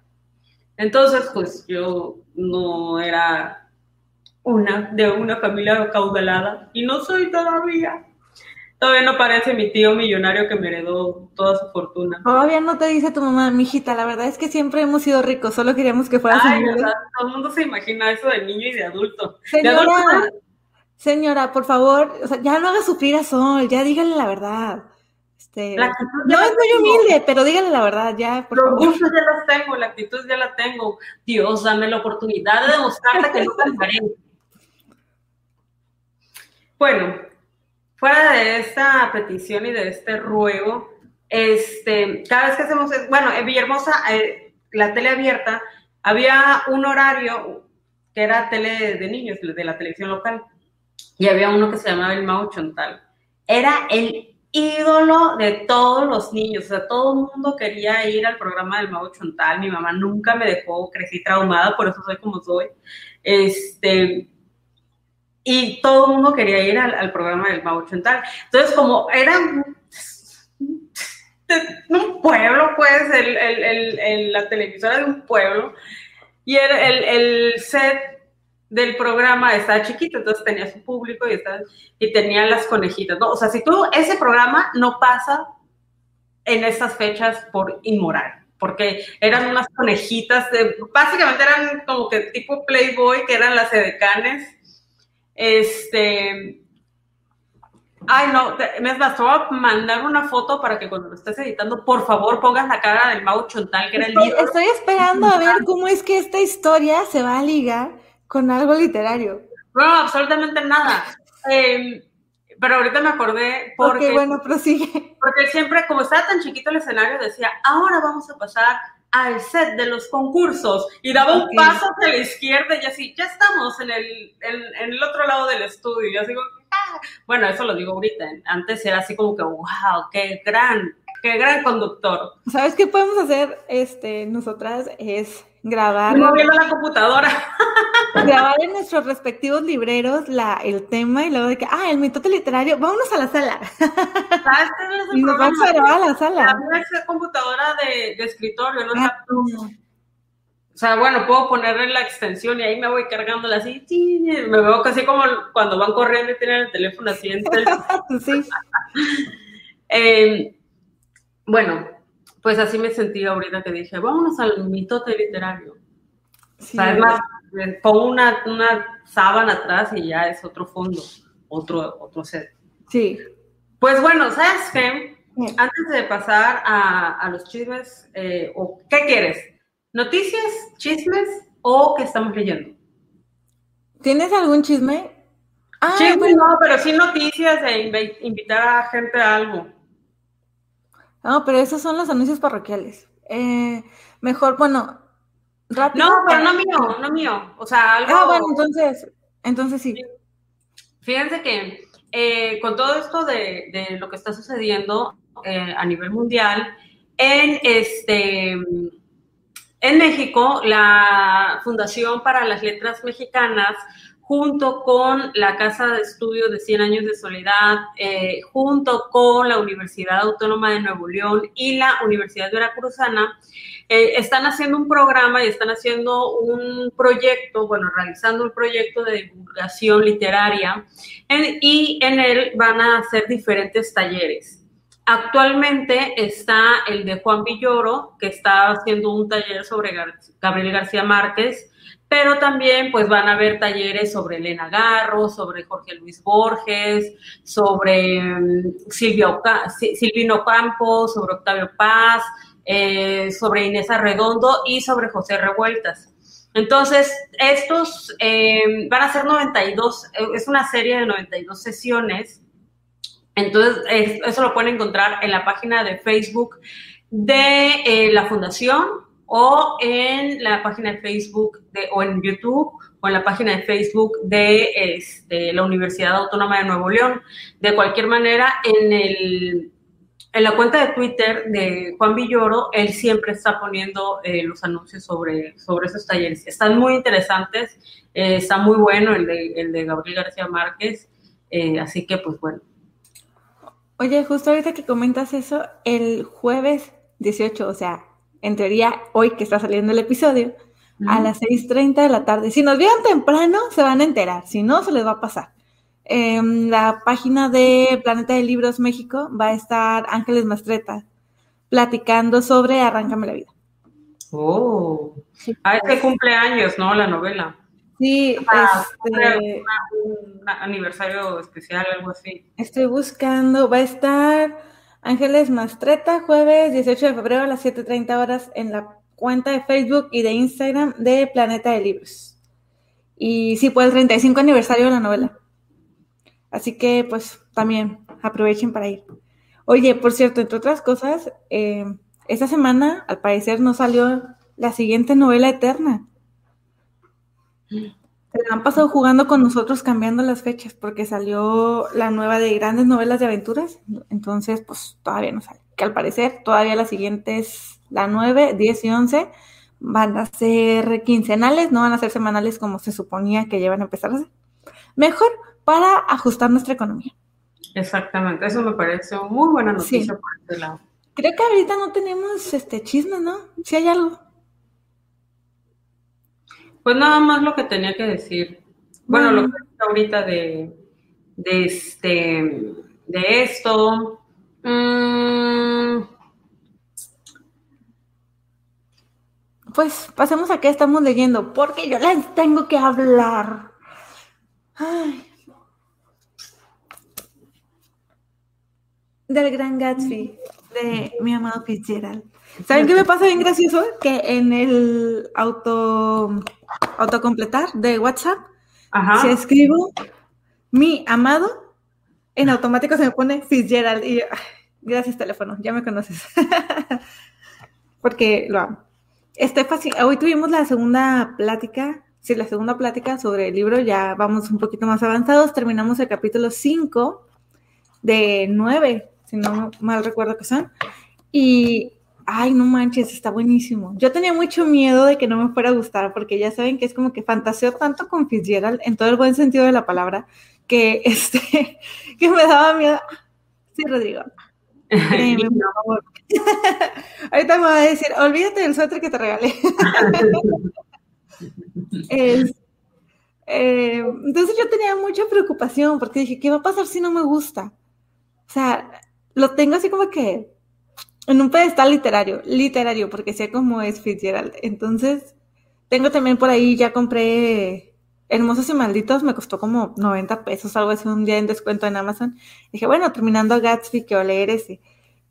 Entonces, pues yo no era una de una familia caudalada y no soy todavía. Todavía no parece mi tío millonario que me heredó toda su fortuna. Todavía no te dice tu mamá, mijita, la verdad es que siempre hemos sido ricos, solo queríamos que fueras Ay, todo el mundo se imagina eso de niño y de adulto. Señora, señora, por favor, o sea, ya no haga sufrir a Sol, ya dígale la verdad. Este, no es muy humilde, pero díganle la verdad, ya. Por los gustos ya los tengo, la actitud ya la tengo. Dios, dame la oportunidad de demostrarte que no cambiaré. Bueno, fuera de esta petición y de este ruego, este, cada vez que hacemos, bueno, en Villahermosa, eh, la tele abierta, había un horario que era tele de niños, de la televisión local, y había uno que se llamaba el Mau Chontal. Era el ídolo de todos los niños, o sea, todo el mundo quería ir al programa del Mago Chontal, mi mamá nunca me dejó, crecí traumada, por eso soy como soy, este, y todo el mundo quería ir al, programa del Mago Chontal. Entonces, como era un pueblo, pues, la televisora de un pueblo, y el set del programa estaba chiquito, entonces tenía su público y, estaba, y tenía las conejitas, ¿no? O sea, si tú, ese programa no pasa en estas fechas por inmoral, porque eran unas conejitas, de, básicamente eran como que tipo Playboy, que eran las edecanes, este... Ay, no, me vas a mandar una foto para que cuando lo estés editando, por favor, pongas la cara del Mau Chontal, que era el estoy, Estoy esperando a ver cómo es que esta historia se va a ligar con algo literario. No, absolutamente nada. Em, pero ahorita me acordé porque, bueno, prosigue. Porque siempre, como estaba tan chiquito el escenario, decía, ahora vamos a pasar al set de los concursos y daba un paso hacia la izquierda y así, ya estamos en el, en, el otro lado del estudio. Y yo digo, ah". bueno, eso lo digo ahorita. Antes era así como que, wow, qué gran, qué gran conductor. ¿Sabes qué podemos hacer este, nosotras? Es grabar. Moviendo la computadora. grabar en nuestros respectivos libreros la, el tema y luego de que, ah, el mitote literario, vámonos a la sala. ¿Sabes y nos vamos a grabar a la sala. La computadora de, de escritorio, no ah, O sea, bueno, puedo ponerle la extensión y ahí me voy cargándola así. Me veo casi como cuando van corriendo y tienen el teléfono así en sí. eh, bueno, pues así me sentí ahorita que dije, vámonos al mitote literario. Sí, más, pongo una, una sábana atrás y ya es otro fondo, otro, otro set. Sí. Pues bueno, ¿sabes qué? Antes de pasar a, a los chismes, eh, ¿qué quieres? ¿Noticias, chismes o qué estamos leyendo? ¿Tienes algún chisme? Ah, chisme no, pero sí noticias de invitar a gente a algo. No, pero esos son los anuncios parroquiales. Eh, mejor, bueno, rápido. No, pero no mío, no mío. O sea, algo. Ah, bueno, entonces, entonces sí. Fíjense que eh, con todo esto de, lo que está sucediendo eh, a nivel mundial, en este. En México, la Fundación para las Letras Mexicanas junto con la Casa de Estudios de 100 Años de Soledad, eh, junto con la Universidad Autónoma de Nuevo León y la Universidad Veracruzana, eh, están haciendo un programa y están haciendo un proyecto, bueno, realizando un proyecto de divulgación literaria y en él van a hacer diferentes talleres. Actualmente está el de Juan Villoro, que está haciendo un taller sobre Gabriel García Márquez, pero también pues van a haber talleres sobre Elena Garro, sobre Jorge Luis Borges, sobre mm, Silvino Campos, sobre Octavio Paz, eh, sobre Inés Arredondo y sobre José Revueltas. Entonces, estos eh, van a ser 92, eh, es una serie de 92 sesiones. Entonces, eso lo pueden encontrar en la página de Facebook de la Fundación o en la página de Facebook o en YouTube o en la página de Facebook de este, la Universidad Autónoma de Nuevo León. De cualquier manera, en, el, en la cuenta de Twitter de Juan Villoro, él siempre está poniendo eh, los anuncios sobre, sobre esos talleres. Están muy interesantes, eh, está muy bueno el de, el de Gabriel García Márquez, eh, así que pues bueno. Oye, justo ahorita que comentas eso, el jueves 18, o sea, en teoría, hoy que está saliendo el episodio, a las 6.30 de la tarde. Si nos vieron temprano, se van a enterar, si no, se les va a pasar. En la página de Planeta de Libros México va a estar Ángeles Mastreta platicando sobre Arráncame la vida. Oh, a este cumpleaños, ¿no? La novela. Sí, ah, este, un aniversario especial, algo así. Estoy buscando, va a estar Ángeles Mastreta, jueves 18 de febrero a las 7.30 horas en la cuenta de Facebook y de Instagram de Planeta de Libros. Y sí, pues el 35 aniversario de la novela. Así que pues también aprovechen para ir. Oye, por cierto, entre otras cosas, eh, esta semana al parecer no salió la siguiente novela eterna. Se han pasado jugando con nosotros cambiando las fechas porque salió la nueva de grandes novelas de aventuras, entonces pues todavía no sale. Que al parecer todavía las siguientes, la 9, 10 y 11, van a ser quincenales, no van a ser semanales como se suponía que llevan a empezar a ser. Mejor para ajustar nuestra economía. Exactamente, eso me parece muy buena noticia por este lado. Creo que ahorita no tenemos este chisme, ¿no? Si hay algo. Pues nada más lo que tenía que decir. Bueno, lo que ahorita de, de este de esto. Mm. Pues pasemos a qué estamos leyendo, porque yo les tengo que hablar. Del Gran Gatsby, de mi amado Fitzgerald. ¿Saben qué me pasa bien gracioso? Que en el auto autocompletar de WhatsApp, si escribo mi amado, en automático se me pone Fitzgerald y gracias teléfono, ya me conoces. Porque lo amo. Este fácil. Hoy tuvimos la segunda plática, sí, la segunda plática sobre el libro, ya vamos un poquito más avanzados, terminamos el capítulo 5 de 9, si no mal recuerdo que son. Y ay, no manches, está buenísimo. Yo tenía mucho miedo de que no me fuera a gustar, porque ya saben que es como que fantaseo tanto con Fitzgerald, en todo el buen sentido de la palabra, que, este, que me daba miedo. Sí, Rodrigo. Ahorita me va a decir, olvídate del suéter que te regalé. Eh, entonces yo tenía mucha preocupación porque dije, ¿qué va a pasar si no me gusta? O sea, lo tengo así como que en un pedestal literario, literario, porque sé cómo es Fitzgerald. Entonces, tengo también por ahí, ya compré Hermosos y Malditos, me costó como 90 pesos, algo así, un día en descuento en Amazon. Dije, bueno, terminando Gatsby, que leer ese.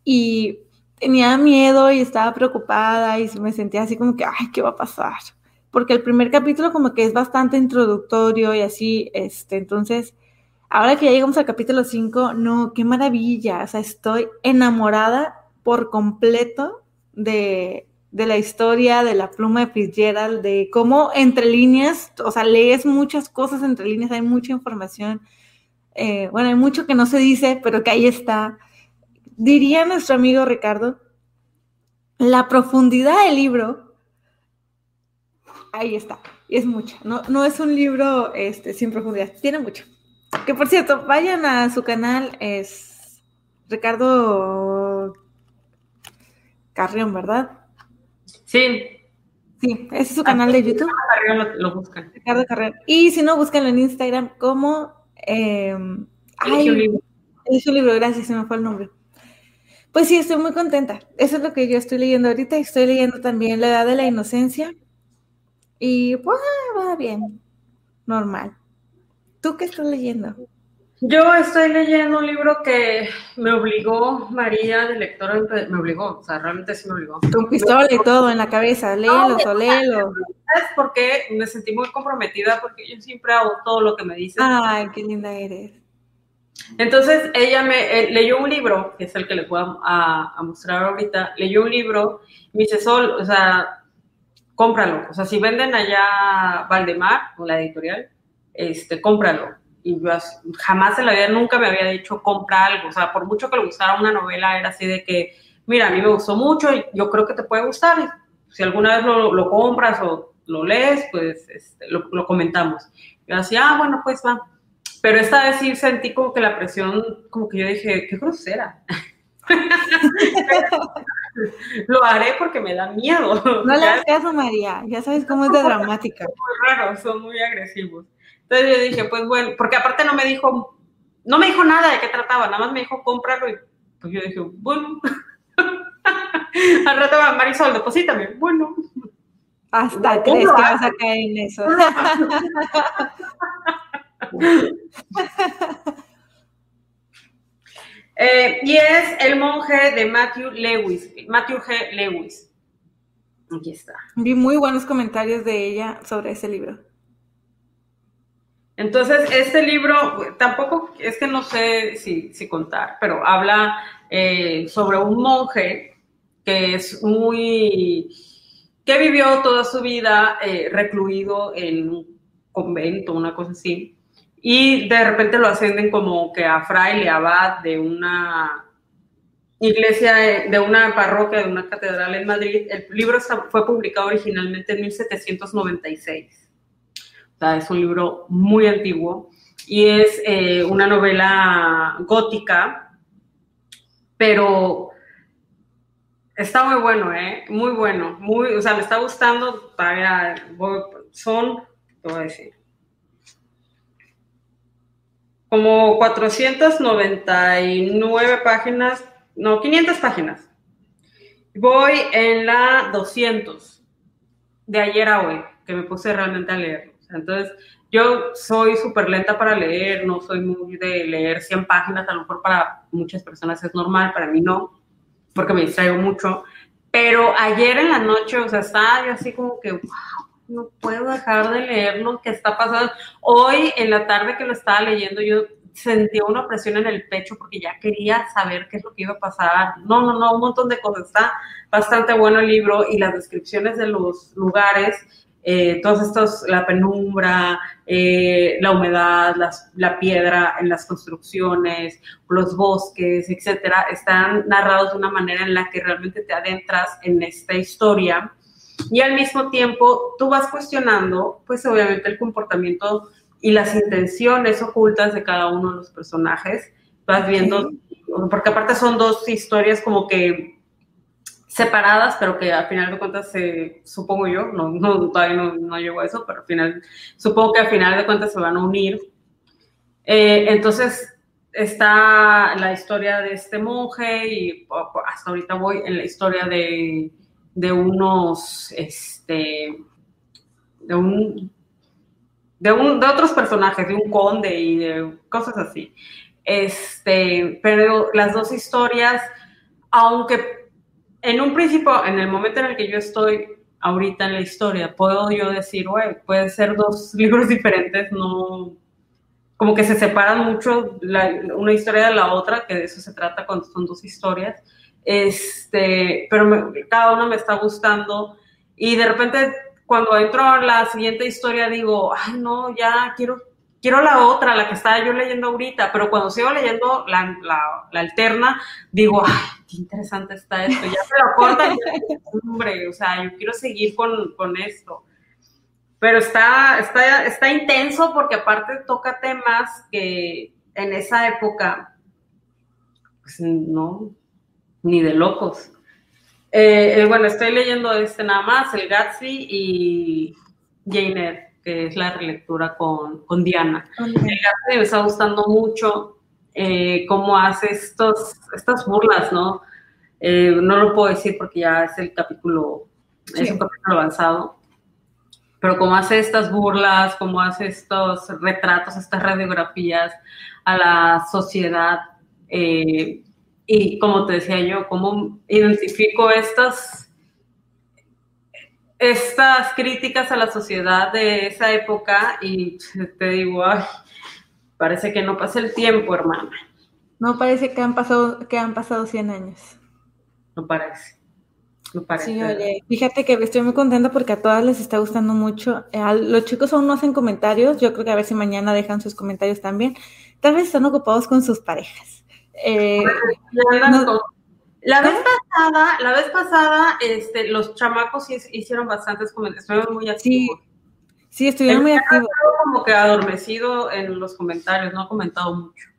Y tenía miedo y estaba preocupada y me sentía así como que, ay, ¿qué va a pasar? Porque el primer capítulo como que es bastante introductorio y así, este, entonces, ahora que ya llegamos al capítulo 5, no, qué maravilla, o sea, estoy enamorada por completo de, de la historia, de la pluma de Fitzgerald, de cómo entre líneas, o sea, lees muchas cosas entre líneas, hay mucha información, eh, bueno, hay mucho que no se dice, pero que ahí está. Diría nuestro amigo Ricardo, la profundidad del libro, ahí está, y es mucha, no, no es un libro este, sin profundidad, tiene mucho. Que por cierto, vayan a su canal, es Ricardo Carrión, ¿verdad? Sí. Sí, ese es su canal de YouTube. Lo, lo buscan. Ricardo Carrión. Y si no, búscanlo en Instagram como... Eh, ay, libro. Es un libro, gracias, se me fue el nombre. Pues sí, estoy muy contenta. Eso es lo que yo estoy leyendo ahorita. Estoy leyendo también La Edad de la Inocencia. Y pues va bien, normal. ¿Tú qué estás leyendo? Yo estoy leyendo un libro que me obligó María, de lectora, me obligó, o sea, realmente sí me obligó. Con pistola y todo en la cabeza, léelo, no, léelo. ¿Sabes por qué? Me sentí muy comprometida porque yo siempre hago todo lo que me dicen. Ay, qué linda eres. Entonces ella me eh, leyó un libro, que es el que le puedo a, a, mostrar ahorita, leyó un libro me dice, Sol, o sea, cómpralo. O sea, si venden allá Valdemar, o la editorial, este, cómpralo y yo jamás en la vida nunca me había dicho compra algo, o sea, por mucho que le gustara una novela, era así de que, mira, a mí me gustó mucho y yo creo que te puede gustar, si alguna vez lo, lo compras o lo lees, pues este, lo, lo, comentamos. Yo decía, ah, bueno, pues va. Pero esta vez sí sentí como que la presión, como que yo dije, qué grosera. lo haré porque me da miedo. No le hagas caso, María, ya sabes cómo es de dramática. Son muy raros, son muy agresivos. Entonces yo dije, pues bueno, porque aparte no me dijo, no me dijo nada de qué trataba, nada más me dijo cómpralo y pues yo dije, bueno. Al rato va Marisol, deposítame, bueno. Hasta no, crees que vas a caer en eso. eh, y es El monje de Matthew Lewis, Matthew G. Lewis. Aquí está. Vi muy buenos comentarios de ella sobre ese libro. Entonces, este libro, tampoco es que no sé si, contar, pero habla eh, sobre un monje que es muy, que vivió toda su vida eh, recluido en un convento, una cosa así, y de repente lo ascienden como que a fraile, abad de una iglesia, de una parroquia, de una catedral en Madrid. El libro fue publicado originalmente en 1796 es un libro muy antiguo y es eh, una novela gótica, pero está muy bueno, ¿eh? Muy bueno, muy, o sea, me está gustando, todavía son, te voy a decir, como 499 páginas, no, 500 páginas. Voy en la 200, de ayer a hoy, que me puse realmente a leer. Entonces, yo soy súper lenta para leer, no soy muy de leer 100 páginas, a lo mejor para muchas personas es normal, para mí no, porque me distraigo mucho. Pero ayer en la noche, o sea, estaba yo así como que, wow, no puedo dejar de leer lo que está pasando. Hoy, en la tarde que lo estaba leyendo, yo sentía una presión en el pecho porque ya quería saber qué es lo que iba a pasar. No, no, no, un montón de cosas. Está bastante bueno el libro y las descripciones de los lugares eh, todos estos, la penumbra, eh, la humedad, las, la piedra en las construcciones, los bosques, etcétera, están narrados de una manera en la que realmente te adentras en esta historia. Y al mismo tiempo tú vas cuestionando, pues obviamente el comportamiento y las intenciones ocultas de cada uno de los personajes, vas viendo, porque aparte son dos historias como que separadas, pero que al final de cuentas, se, supongo yo, no, no todavía no, no, a eso, pero al final, supongo que al final de cuentas se van a unir. Eh, entonces, está la historia de este monje y hasta ahorita voy en la historia de, de unos, este, de un, de un, de otros personajes, de un conde y de cosas así. Este, pero las dos historias, aunque en un principio, en el momento en el que yo estoy ahorita en la historia, puedo yo decir, güey, pueden ser dos libros diferentes, no, como que se separan mucho una historia de la otra, que de eso se trata cuando son dos historias, este, pero cada una me está gustando y de repente cuando entro a la siguiente historia digo, ay no, ya quiero quiero la otra, la que estaba yo leyendo ahorita, pero cuando sigo leyendo la, la, alterna, digo, ay, qué interesante está esto, ya se lo cortan, hombre, o sea, yo quiero seguir con, con esto. Pero está, está, está intenso porque aparte toca temas que en esa época, pues no, ni de locos. Eh, eh, bueno, estoy leyendo este nada más, el Gatsby y Jane Eyre que es la relectura con, con Diana. me está gustando mucho eh, cómo hace estos, estas burlas, ¿no? Eh, no lo puedo decir porque ya es el capítulo, es un capítulo avanzado, pero cómo hace estas burlas, cómo hace estos retratos, estas radiografías a la sociedad. Eh, y como te decía yo, cómo identifico estas estas críticas a la sociedad de esa época y te digo, ay, parece que no pasa el tiempo, hermana. No parece que han pasado, que han pasado 100 años. No parece. No parece. Sí, oye, fíjate que estoy muy contenta porque a todas les está gustando mucho. Eh, los chicos aún no hacen comentarios. Yo creo que a ver si mañana dejan sus comentarios también. Tal vez están ocupados con sus parejas. Eh, la vez pasada, la vez pasada, este, los chamacos hicieron bastantes comentarios, estuvieron muy activos. Sí, estuvieron muy activos. como que adormecido en los comentarios, no ha comentado mucho.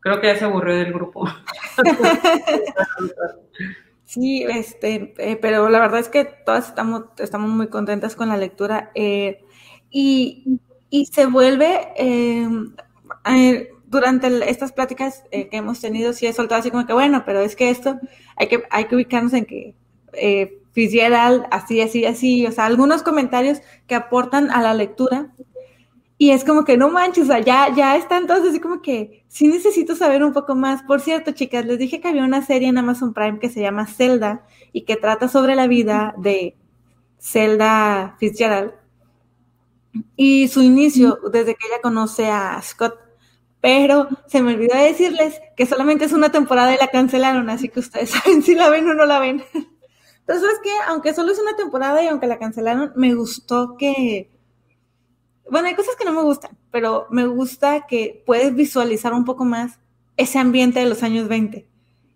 Creo que ya se aburrió del grupo. sí, este, eh, pero la verdad es que todas estamos, estamos muy contentas con la lectura eh, y, y, se vuelve eh, durante estas pláticas eh, que hemos tenido, sí he soltado así como que, bueno, pero es que esto hay que, hay que ubicarnos en que eh, Fitzgerald, así, así, así, o sea, algunos comentarios que aportan a la lectura. Y es como que no manches, o sea, ya, ya está entonces así como que sí necesito saber un poco más. Por cierto, chicas, les dije que había una serie en Amazon Prime que se llama Zelda y que trata sobre la vida de Zelda Fitzgerald y su inicio desde que ella conoce a Scott pero se me olvidó decirles que solamente es una temporada y la cancelaron, así que ustedes saben si la ven o no la ven. Entonces, es que aunque solo es una temporada y aunque la cancelaron, me gustó que... Bueno, hay cosas que no me gustan, pero me gusta que puedes visualizar un poco más ese ambiente de los años 20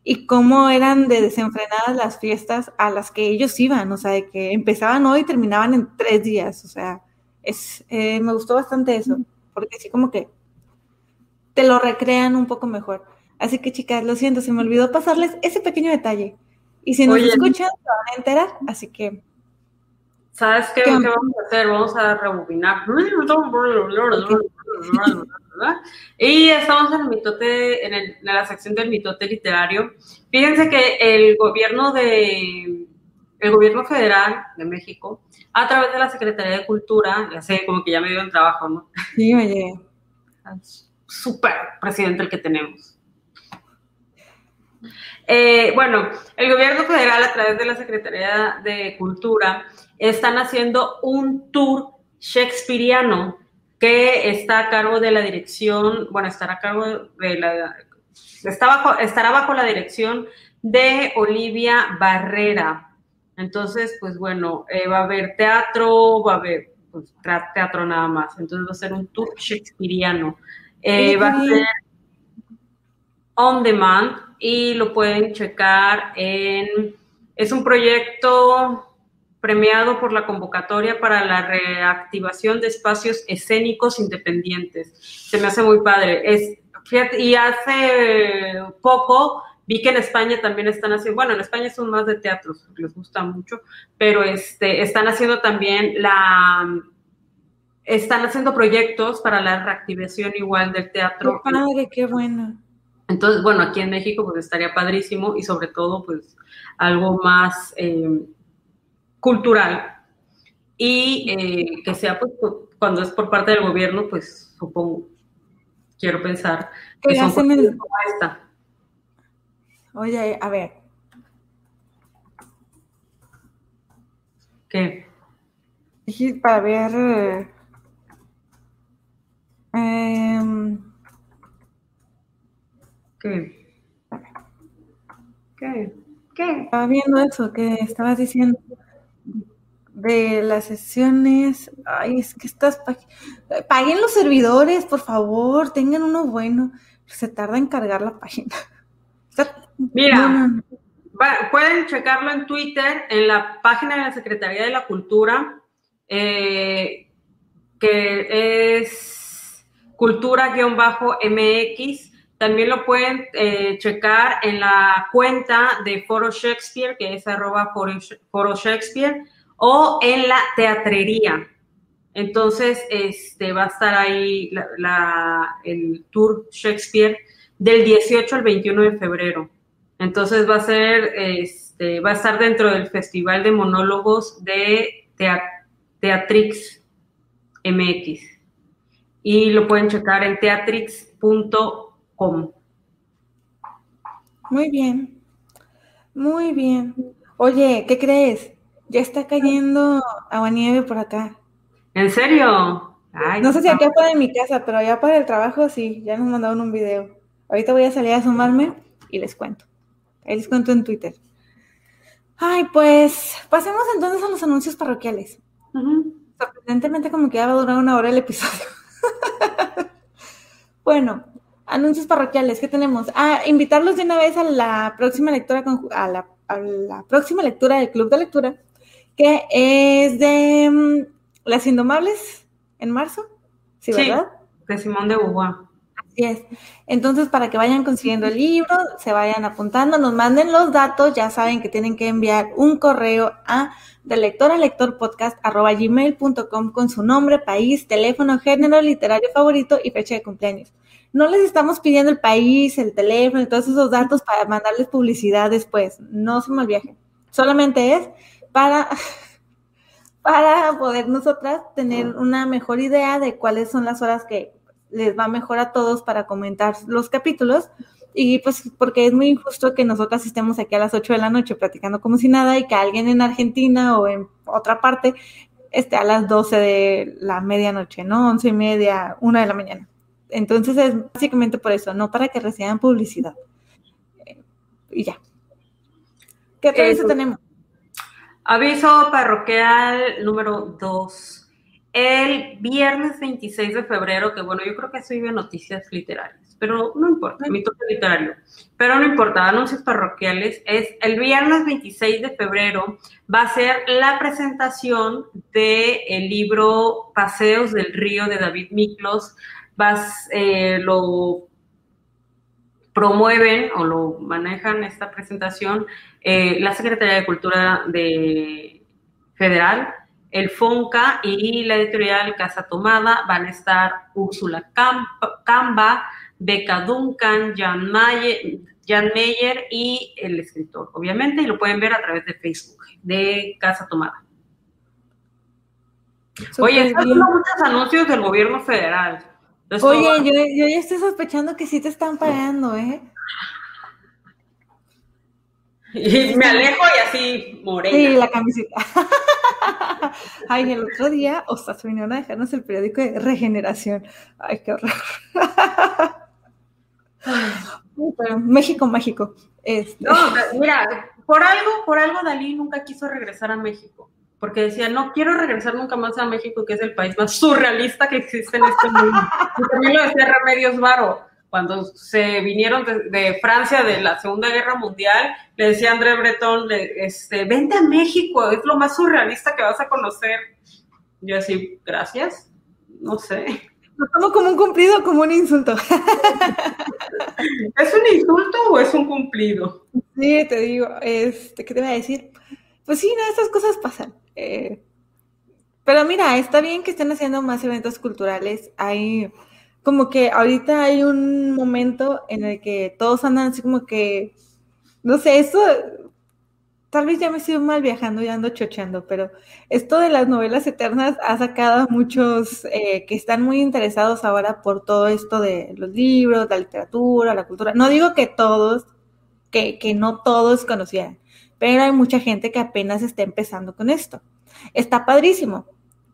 y cómo eran de desenfrenadas las fiestas a las que ellos iban, o sea, de que empezaban hoy y terminaban en tres días, o sea, es, eh, me gustó bastante eso, porque sí como que te lo recrean un poco mejor. Así que chicas, lo siento, se me olvidó pasarles ese pequeño detalle. Y si nos escuchan, se van a enterar, así que... ¿Sabes qué, vamos a hacer? Vamos a rebobinar. Y estamos en el mitote, en, en, la sección del mitote literario. Fíjense que el gobierno de el gobierno federal de México, a través de la Secretaría de Cultura, ya sé, como que ya me dio el trabajo, ¿no? Sí, oye súper presidente el que tenemos. Eh, bueno, el gobierno federal a través de la Secretaría de Cultura están haciendo un tour shakespeariano que está a cargo de la dirección, bueno, estará a cargo de la, está bajo, estará bajo la dirección de Olivia Barrera. Entonces, pues bueno, eh, va a haber teatro, va a haber pues, teatro nada más. Entonces va a ser un tour shakespeariano. Eh, va a ser on demand y lo pueden checar en... Es un proyecto premiado por la convocatoria para la reactivación de espacios escénicos independientes. Se me hace muy padre. Es, y hace poco vi que en España también están haciendo, bueno, en España son más de teatros, les gusta mucho, pero este, están haciendo también la están haciendo proyectos para la reactivación igual del teatro. ¡Qué padre, qué bueno! Entonces, bueno, aquí en México pues estaría padrísimo y sobre todo pues algo más eh, cultural y eh, que sea pues cuando es por parte del gobierno pues supongo, quiero pensar que son como esta. Oye, a ver. ¿Qué? para ver eh, ¿Qué? ¿Qué? ¿Qué? Estaba viendo eso que estabas diciendo de las sesiones. Ay, es que estás. Paguen los servidores, por favor, tengan uno bueno. Se tarda en cargar la página. Mira, pueden checarlo en Twitter, en la página de la Secretaría de la Cultura, eh, que es cultura-mx. También lo pueden eh, checar en la cuenta de Foro Shakespeare, que es arroba Foro Shakespeare, o en la teatrería. Entonces, este, va a estar ahí el Tour Shakespeare del 18 al 21 de febrero. Entonces va a ser, este, va a estar dentro del Festival de Monólogos de Teatrix MX. Y lo pueden checar en teatrix.com. Muy bien, muy bien. Oye, ¿qué crees? Ya está cayendo agua nieve por acá. ¿En serio? no sé si acá para mi casa, pero allá para el trabajo sí, ya nos mandaron un video. Ahorita voy a salir a sumarme y les cuento. Ahí les cuento en Twitter. Ay, pues pasemos entonces a los anuncios parroquiales. Sorprendentemente como que ya va a durar una hora el episodio. bueno, anuncios parroquiales, ¿qué tenemos? Ah, invitarlos de una vez a la próxima lectura, a la, a la próxima lectura del Club de Lectura, que es de mm, Las Indomables en marzo. Sí, ¿verdad? de Simón de Beauvoir. Así es. Entonces, para que vayan consiguiendo el libro, se vayan apuntando, nos manden los datos, ya saben que tienen que enviar un correo a de lector a lector podcast arroba con su nombre, país, teléfono, género literario favorito y fecha de cumpleaños. No les estamos pidiendo el país, el teléfono y todos esos datos para mandarles publicidad después. No se me viaje. Solamente es para, para poder nosotras tener una mejor idea de cuáles son las horas que les va mejor a todos para comentar los capítulos. Y pues porque es muy injusto que nosotras estemos aquí a las 8 de la noche platicando como si nada y que alguien en Argentina o en otra parte esté a las 12 de la medianoche, ¿no? 11 y media, 1 de la mañana. Entonces es básicamente por eso, no para que reciban publicidad. Eh, y ya. ¿Qué aviso tenemos? Aviso parroquial número 2 el viernes 26 de febrero, que bueno, yo creo que eso vive noticias literarias, pero no importa, mi toque literario, pero no importa, anuncios parroquiales, es el viernes 26 de febrero va a ser la presentación del el libro Paseos del Río de David Miklos, vas, eh, lo promueven o lo manejan esta presentación eh, la Secretaría de Cultura de Federal, el FONCA y la editorial Casa Tomada van a estar Úrsula Camba, Beca Duncan, Jan Mayer, Jan Meyer y el escritor, obviamente, y lo pueden ver a través de Facebook de Casa Tomada. Oye, están muchos anuncios del gobierno federal. Oye, yo, yo, ya estoy sospechando que sí te están pagando, ¿eh? Y me alejo y así morena. Sí, la camiseta. Ay, el otro día, o sea, se vinieron a dejarnos el periódico de Regeneración. Ay, qué horror. México mágico. Este. No, mira, por algo, por algo Dalí nunca quiso regresar a México. Porque decía, no quiero regresar nunca más a México, que es el país más surrealista que existe en este mundo. Y también lo decía Remedios Varo cuando se vinieron de, Francia de la Segunda Guerra Mundial, le decía André Breton, este, vente a México, es lo más surrealista que vas a conocer. Yo así, gracias, no sé. Lo tomo como un cumplido o como un insulto. ¿Es un insulto o es un cumplido? Sí, te digo, este, ¿qué te voy a decir? Pues sí, no, estas cosas pasan. Eh, pero mira, está bien que estén haciendo más eventos culturales. Hay como que ahorita hay un momento en el que todos andan así como que, no sé, eso, tal vez ya me sido mal viajando y ando chocheando, pero esto de las novelas eternas ha sacado a muchos eh, que están muy interesados ahora por todo esto de los libros, la literatura, la cultura. No digo que todos, que, que no todos conocían, pero hay mucha gente que apenas está empezando con esto. está padrísimo.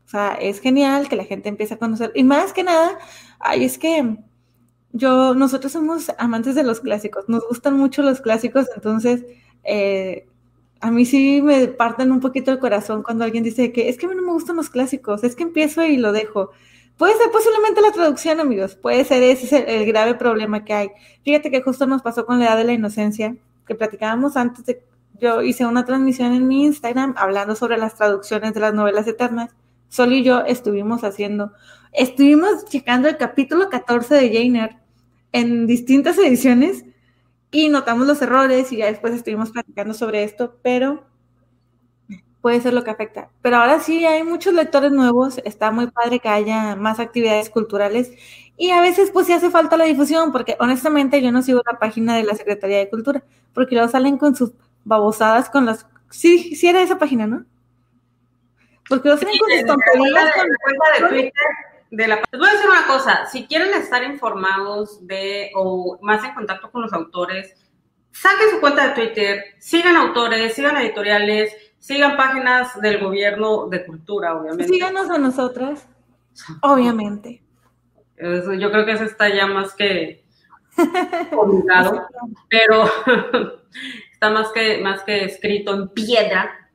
O sea, es genial que la gente empiece a conocer. Y más que nada, ay, es que yo, nosotros somos amantes de los clásicos, nos gustan mucho los clásicos, entonces eh, a mí sí me parten un poquito el corazón cuando alguien dice que es que a mí no me gustan los clásicos, es que empiezo y lo dejo. Puede ser posiblemente la traducción, amigos, puede ser ese el, grave problema que hay. Fíjate que justo nos pasó con la edad de la inocencia, que platicábamos antes de, yo hice una transmisión en mi Instagram hablando sobre las traducciones de las novelas eternas. Sol y yo estuvimos haciendo, estuvimos checando el capítulo 14 de Jainer en distintas ediciones y notamos los errores y ya después estuvimos platicando sobre esto, pero puede ser lo que afecta. Pero ahora sí hay muchos lectores nuevos, está muy padre que haya más actividades culturales y a veces pues sí hace falta la difusión porque honestamente yo no sigo la página de la Secretaría de Cultura porque luego salen con sus babosadas con las... Sí, sí era esa página, ¿no? Porque luego salen con sus tonterías. Con... de Twitter de la... Les voy a decir una cosa, si quieren estar informados de o más en contacto con los autores, saquen su cuenta de Twitter, sigan autores, sigan editoriales, sigan páginas del gobierno de cultura, obviamente. Síganos a nosotras, obviamente. yo creo que eso está ya más que publicado, pero está más que, más que escrito en piedra.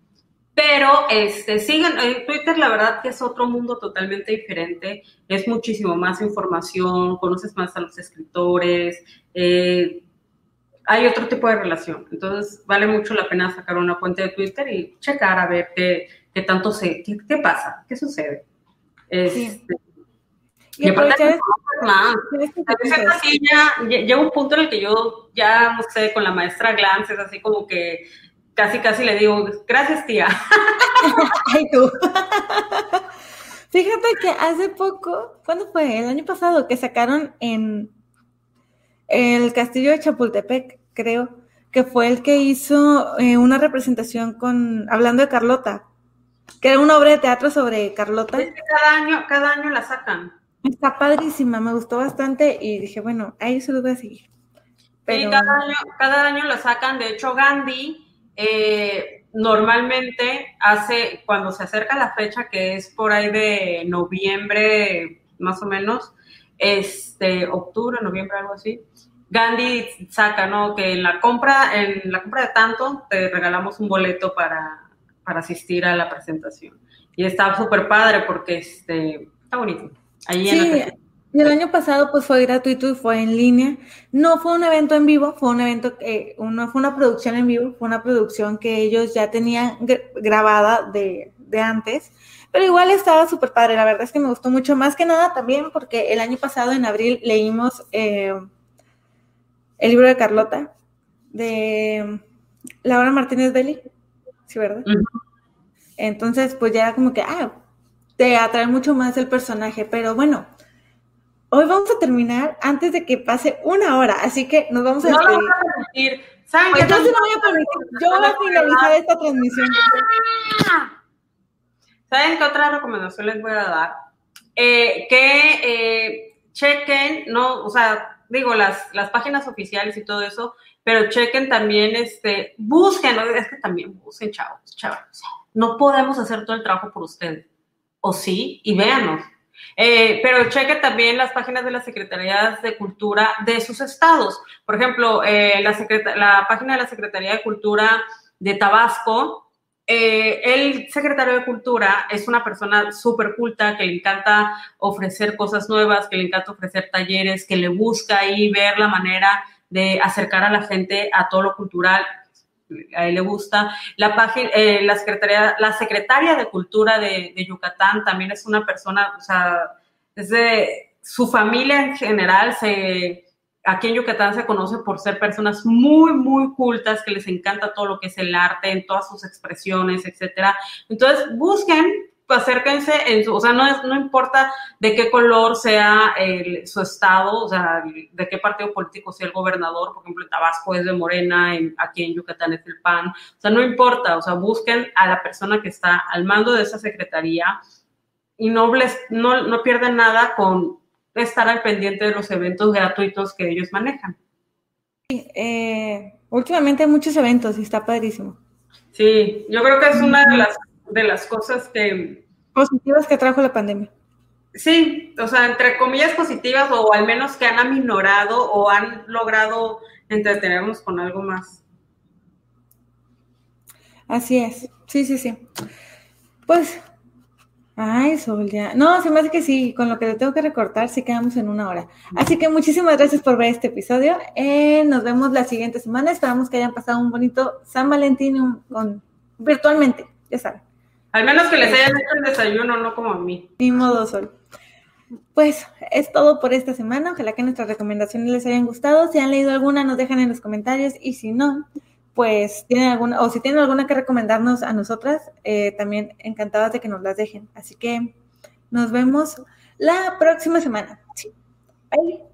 Pero este, sigan, en Twitter la verdad que es otro mundo totalmente diferente, es muchísimo más información, conoces más a los escritores, eh, hay otro tipo de relación. Entonces vale mucho la pena sacar una cuenta de Twitter y checar a ver qué, qué tanto se, qué, qué, pasa, qué sucede. Este, y, aparte, más. Así ya, llega un punto en el que yo ya, no sé, con la maestra Glance es así como que casi, casi le digo, gracias tía. Ay, tú. Fíjate que hace poco, ¿cuándo fue? El año pasado, que sacaron en el castillo de Chapultepec, creo, que fue el que hizo eh, una representación con, hablando de Carlota, que era una obra de teatro sobre Carlota. cada año, cada año la sacan. Está padrísima, me gustó bastante y dije, bueno, ahí se lo voy a seguir. Sí, cada año, cada año la sacan, de hecho Gandhi eh, normalmente hace, cuando se acerca la fecha, que es por ahí de noviembre, más o menos, este, octubre, noviembre, algo así, Gandhi saca, ¿no? Que en la compra, en la compra de tanto, te regalamos un boleto para, para asistir a la presentación. Y está súper padre porque este, está bonito. Ahí sí, y el año pasado pues fue gratuito y fue en línea. No fue un evento en vivo, fue un evento, que no fue una producción en vivo, fue una producción que ellos ya tenían grabada de, antes, pero igual estaba súper padre. La verdad es que me gustó mucho, más que nada también porque el año pasado en abril leímos eh, el libro de Carlota de Laura Martínez Belli, ¿sí, verdad? Entonces pues ya como que, ah, te atrae mucho más el personaje, pero bueno Hoy vamos a terminar antes de que pase una hora, así que nos vamos a despedir. No lo voy a permitir. ¿Saben Entonces no voy a permitir. Yo voy a finalizar esta transmisión. ¿Saben qué otra recomendación les voy a dar? Eh, que eh, chequen, no, o sea, digo, las, las páginas oficiales y todo eso, pero chequen también, este, busquen, es que también busquen, chavos, chavos. No podemos hacer todo el trabajo por ustedes. O sí, y véanos eh, pero cheque también las páginas de las secretarías de cultura de sus estados. Por ejemplo, eh, la, la, página de la Secretaría de Cultura de Tabasco, eh, el secretario de Cultura es una persona súper culta que le encanta ofrecer cosas nuevas, que le encanta ofrecer talleres, que le busca ahí ver la manera de acercar a la gente a todo lo cultural a él le gusta. La, página, eh, la, secretaria, la secretaria de Cultura de, Yucatán también es una persona, o sea, es de su familia en general, se, aquí en Yucatán se conoce por ser personas muy, muy cultas, que les encanta todo lo que es el arte en todas sus expresiones, etcétera. Entonces, busquen acérquense, en su, o sea, no, no importa de qué color sea el, su estado, o sea, de qué partido político sea el gobernador, por ejemplo, en Tabasco es de Morena, en, aquí en Yucatán es el PAN, o sea, no importa, o sea, busquen a la persona que está al mando de esa secretaría y no, les, no, no pierden nada con estar al pendiente de los eventos gratuitos que ellos manejan. Eh, últimamente hay muchos eventos y está padrísimo. Sí, yo creo que es una de las de las cosas que... Positivas que trajo la pandemia. Sí, o sea, entre comillas positivas o al menos que han aminorado o han logrado entretenernos con algo más. Así es, sí, sí, sí. Pues, ay, Sol, ya. No, se me hace que sí, con lo que le tengo que recortar, sí quedamos en una hora. Así que muchísimas gracias por ver este episodio. Eh, nos vemos la siguiente semana. Esperamos que hayan pasado un bonito San Valentín con, virtualmente, ya saben. Al menos que les hayan hecho el desayuno, no como a mí. Ni modo, Sol. Pues es todo por esta semana. Ojalá que nuestras recomendaciones les hayan gustado. Si han leído alguna, nos dejan en los comentarios. Y si no, pues tienen alguna, o si tienen alguna que recomendarnos a nosotras, eh, también encantadas de que nos las dejen. Así que nos vemos la próxima semana. Sí. Bye.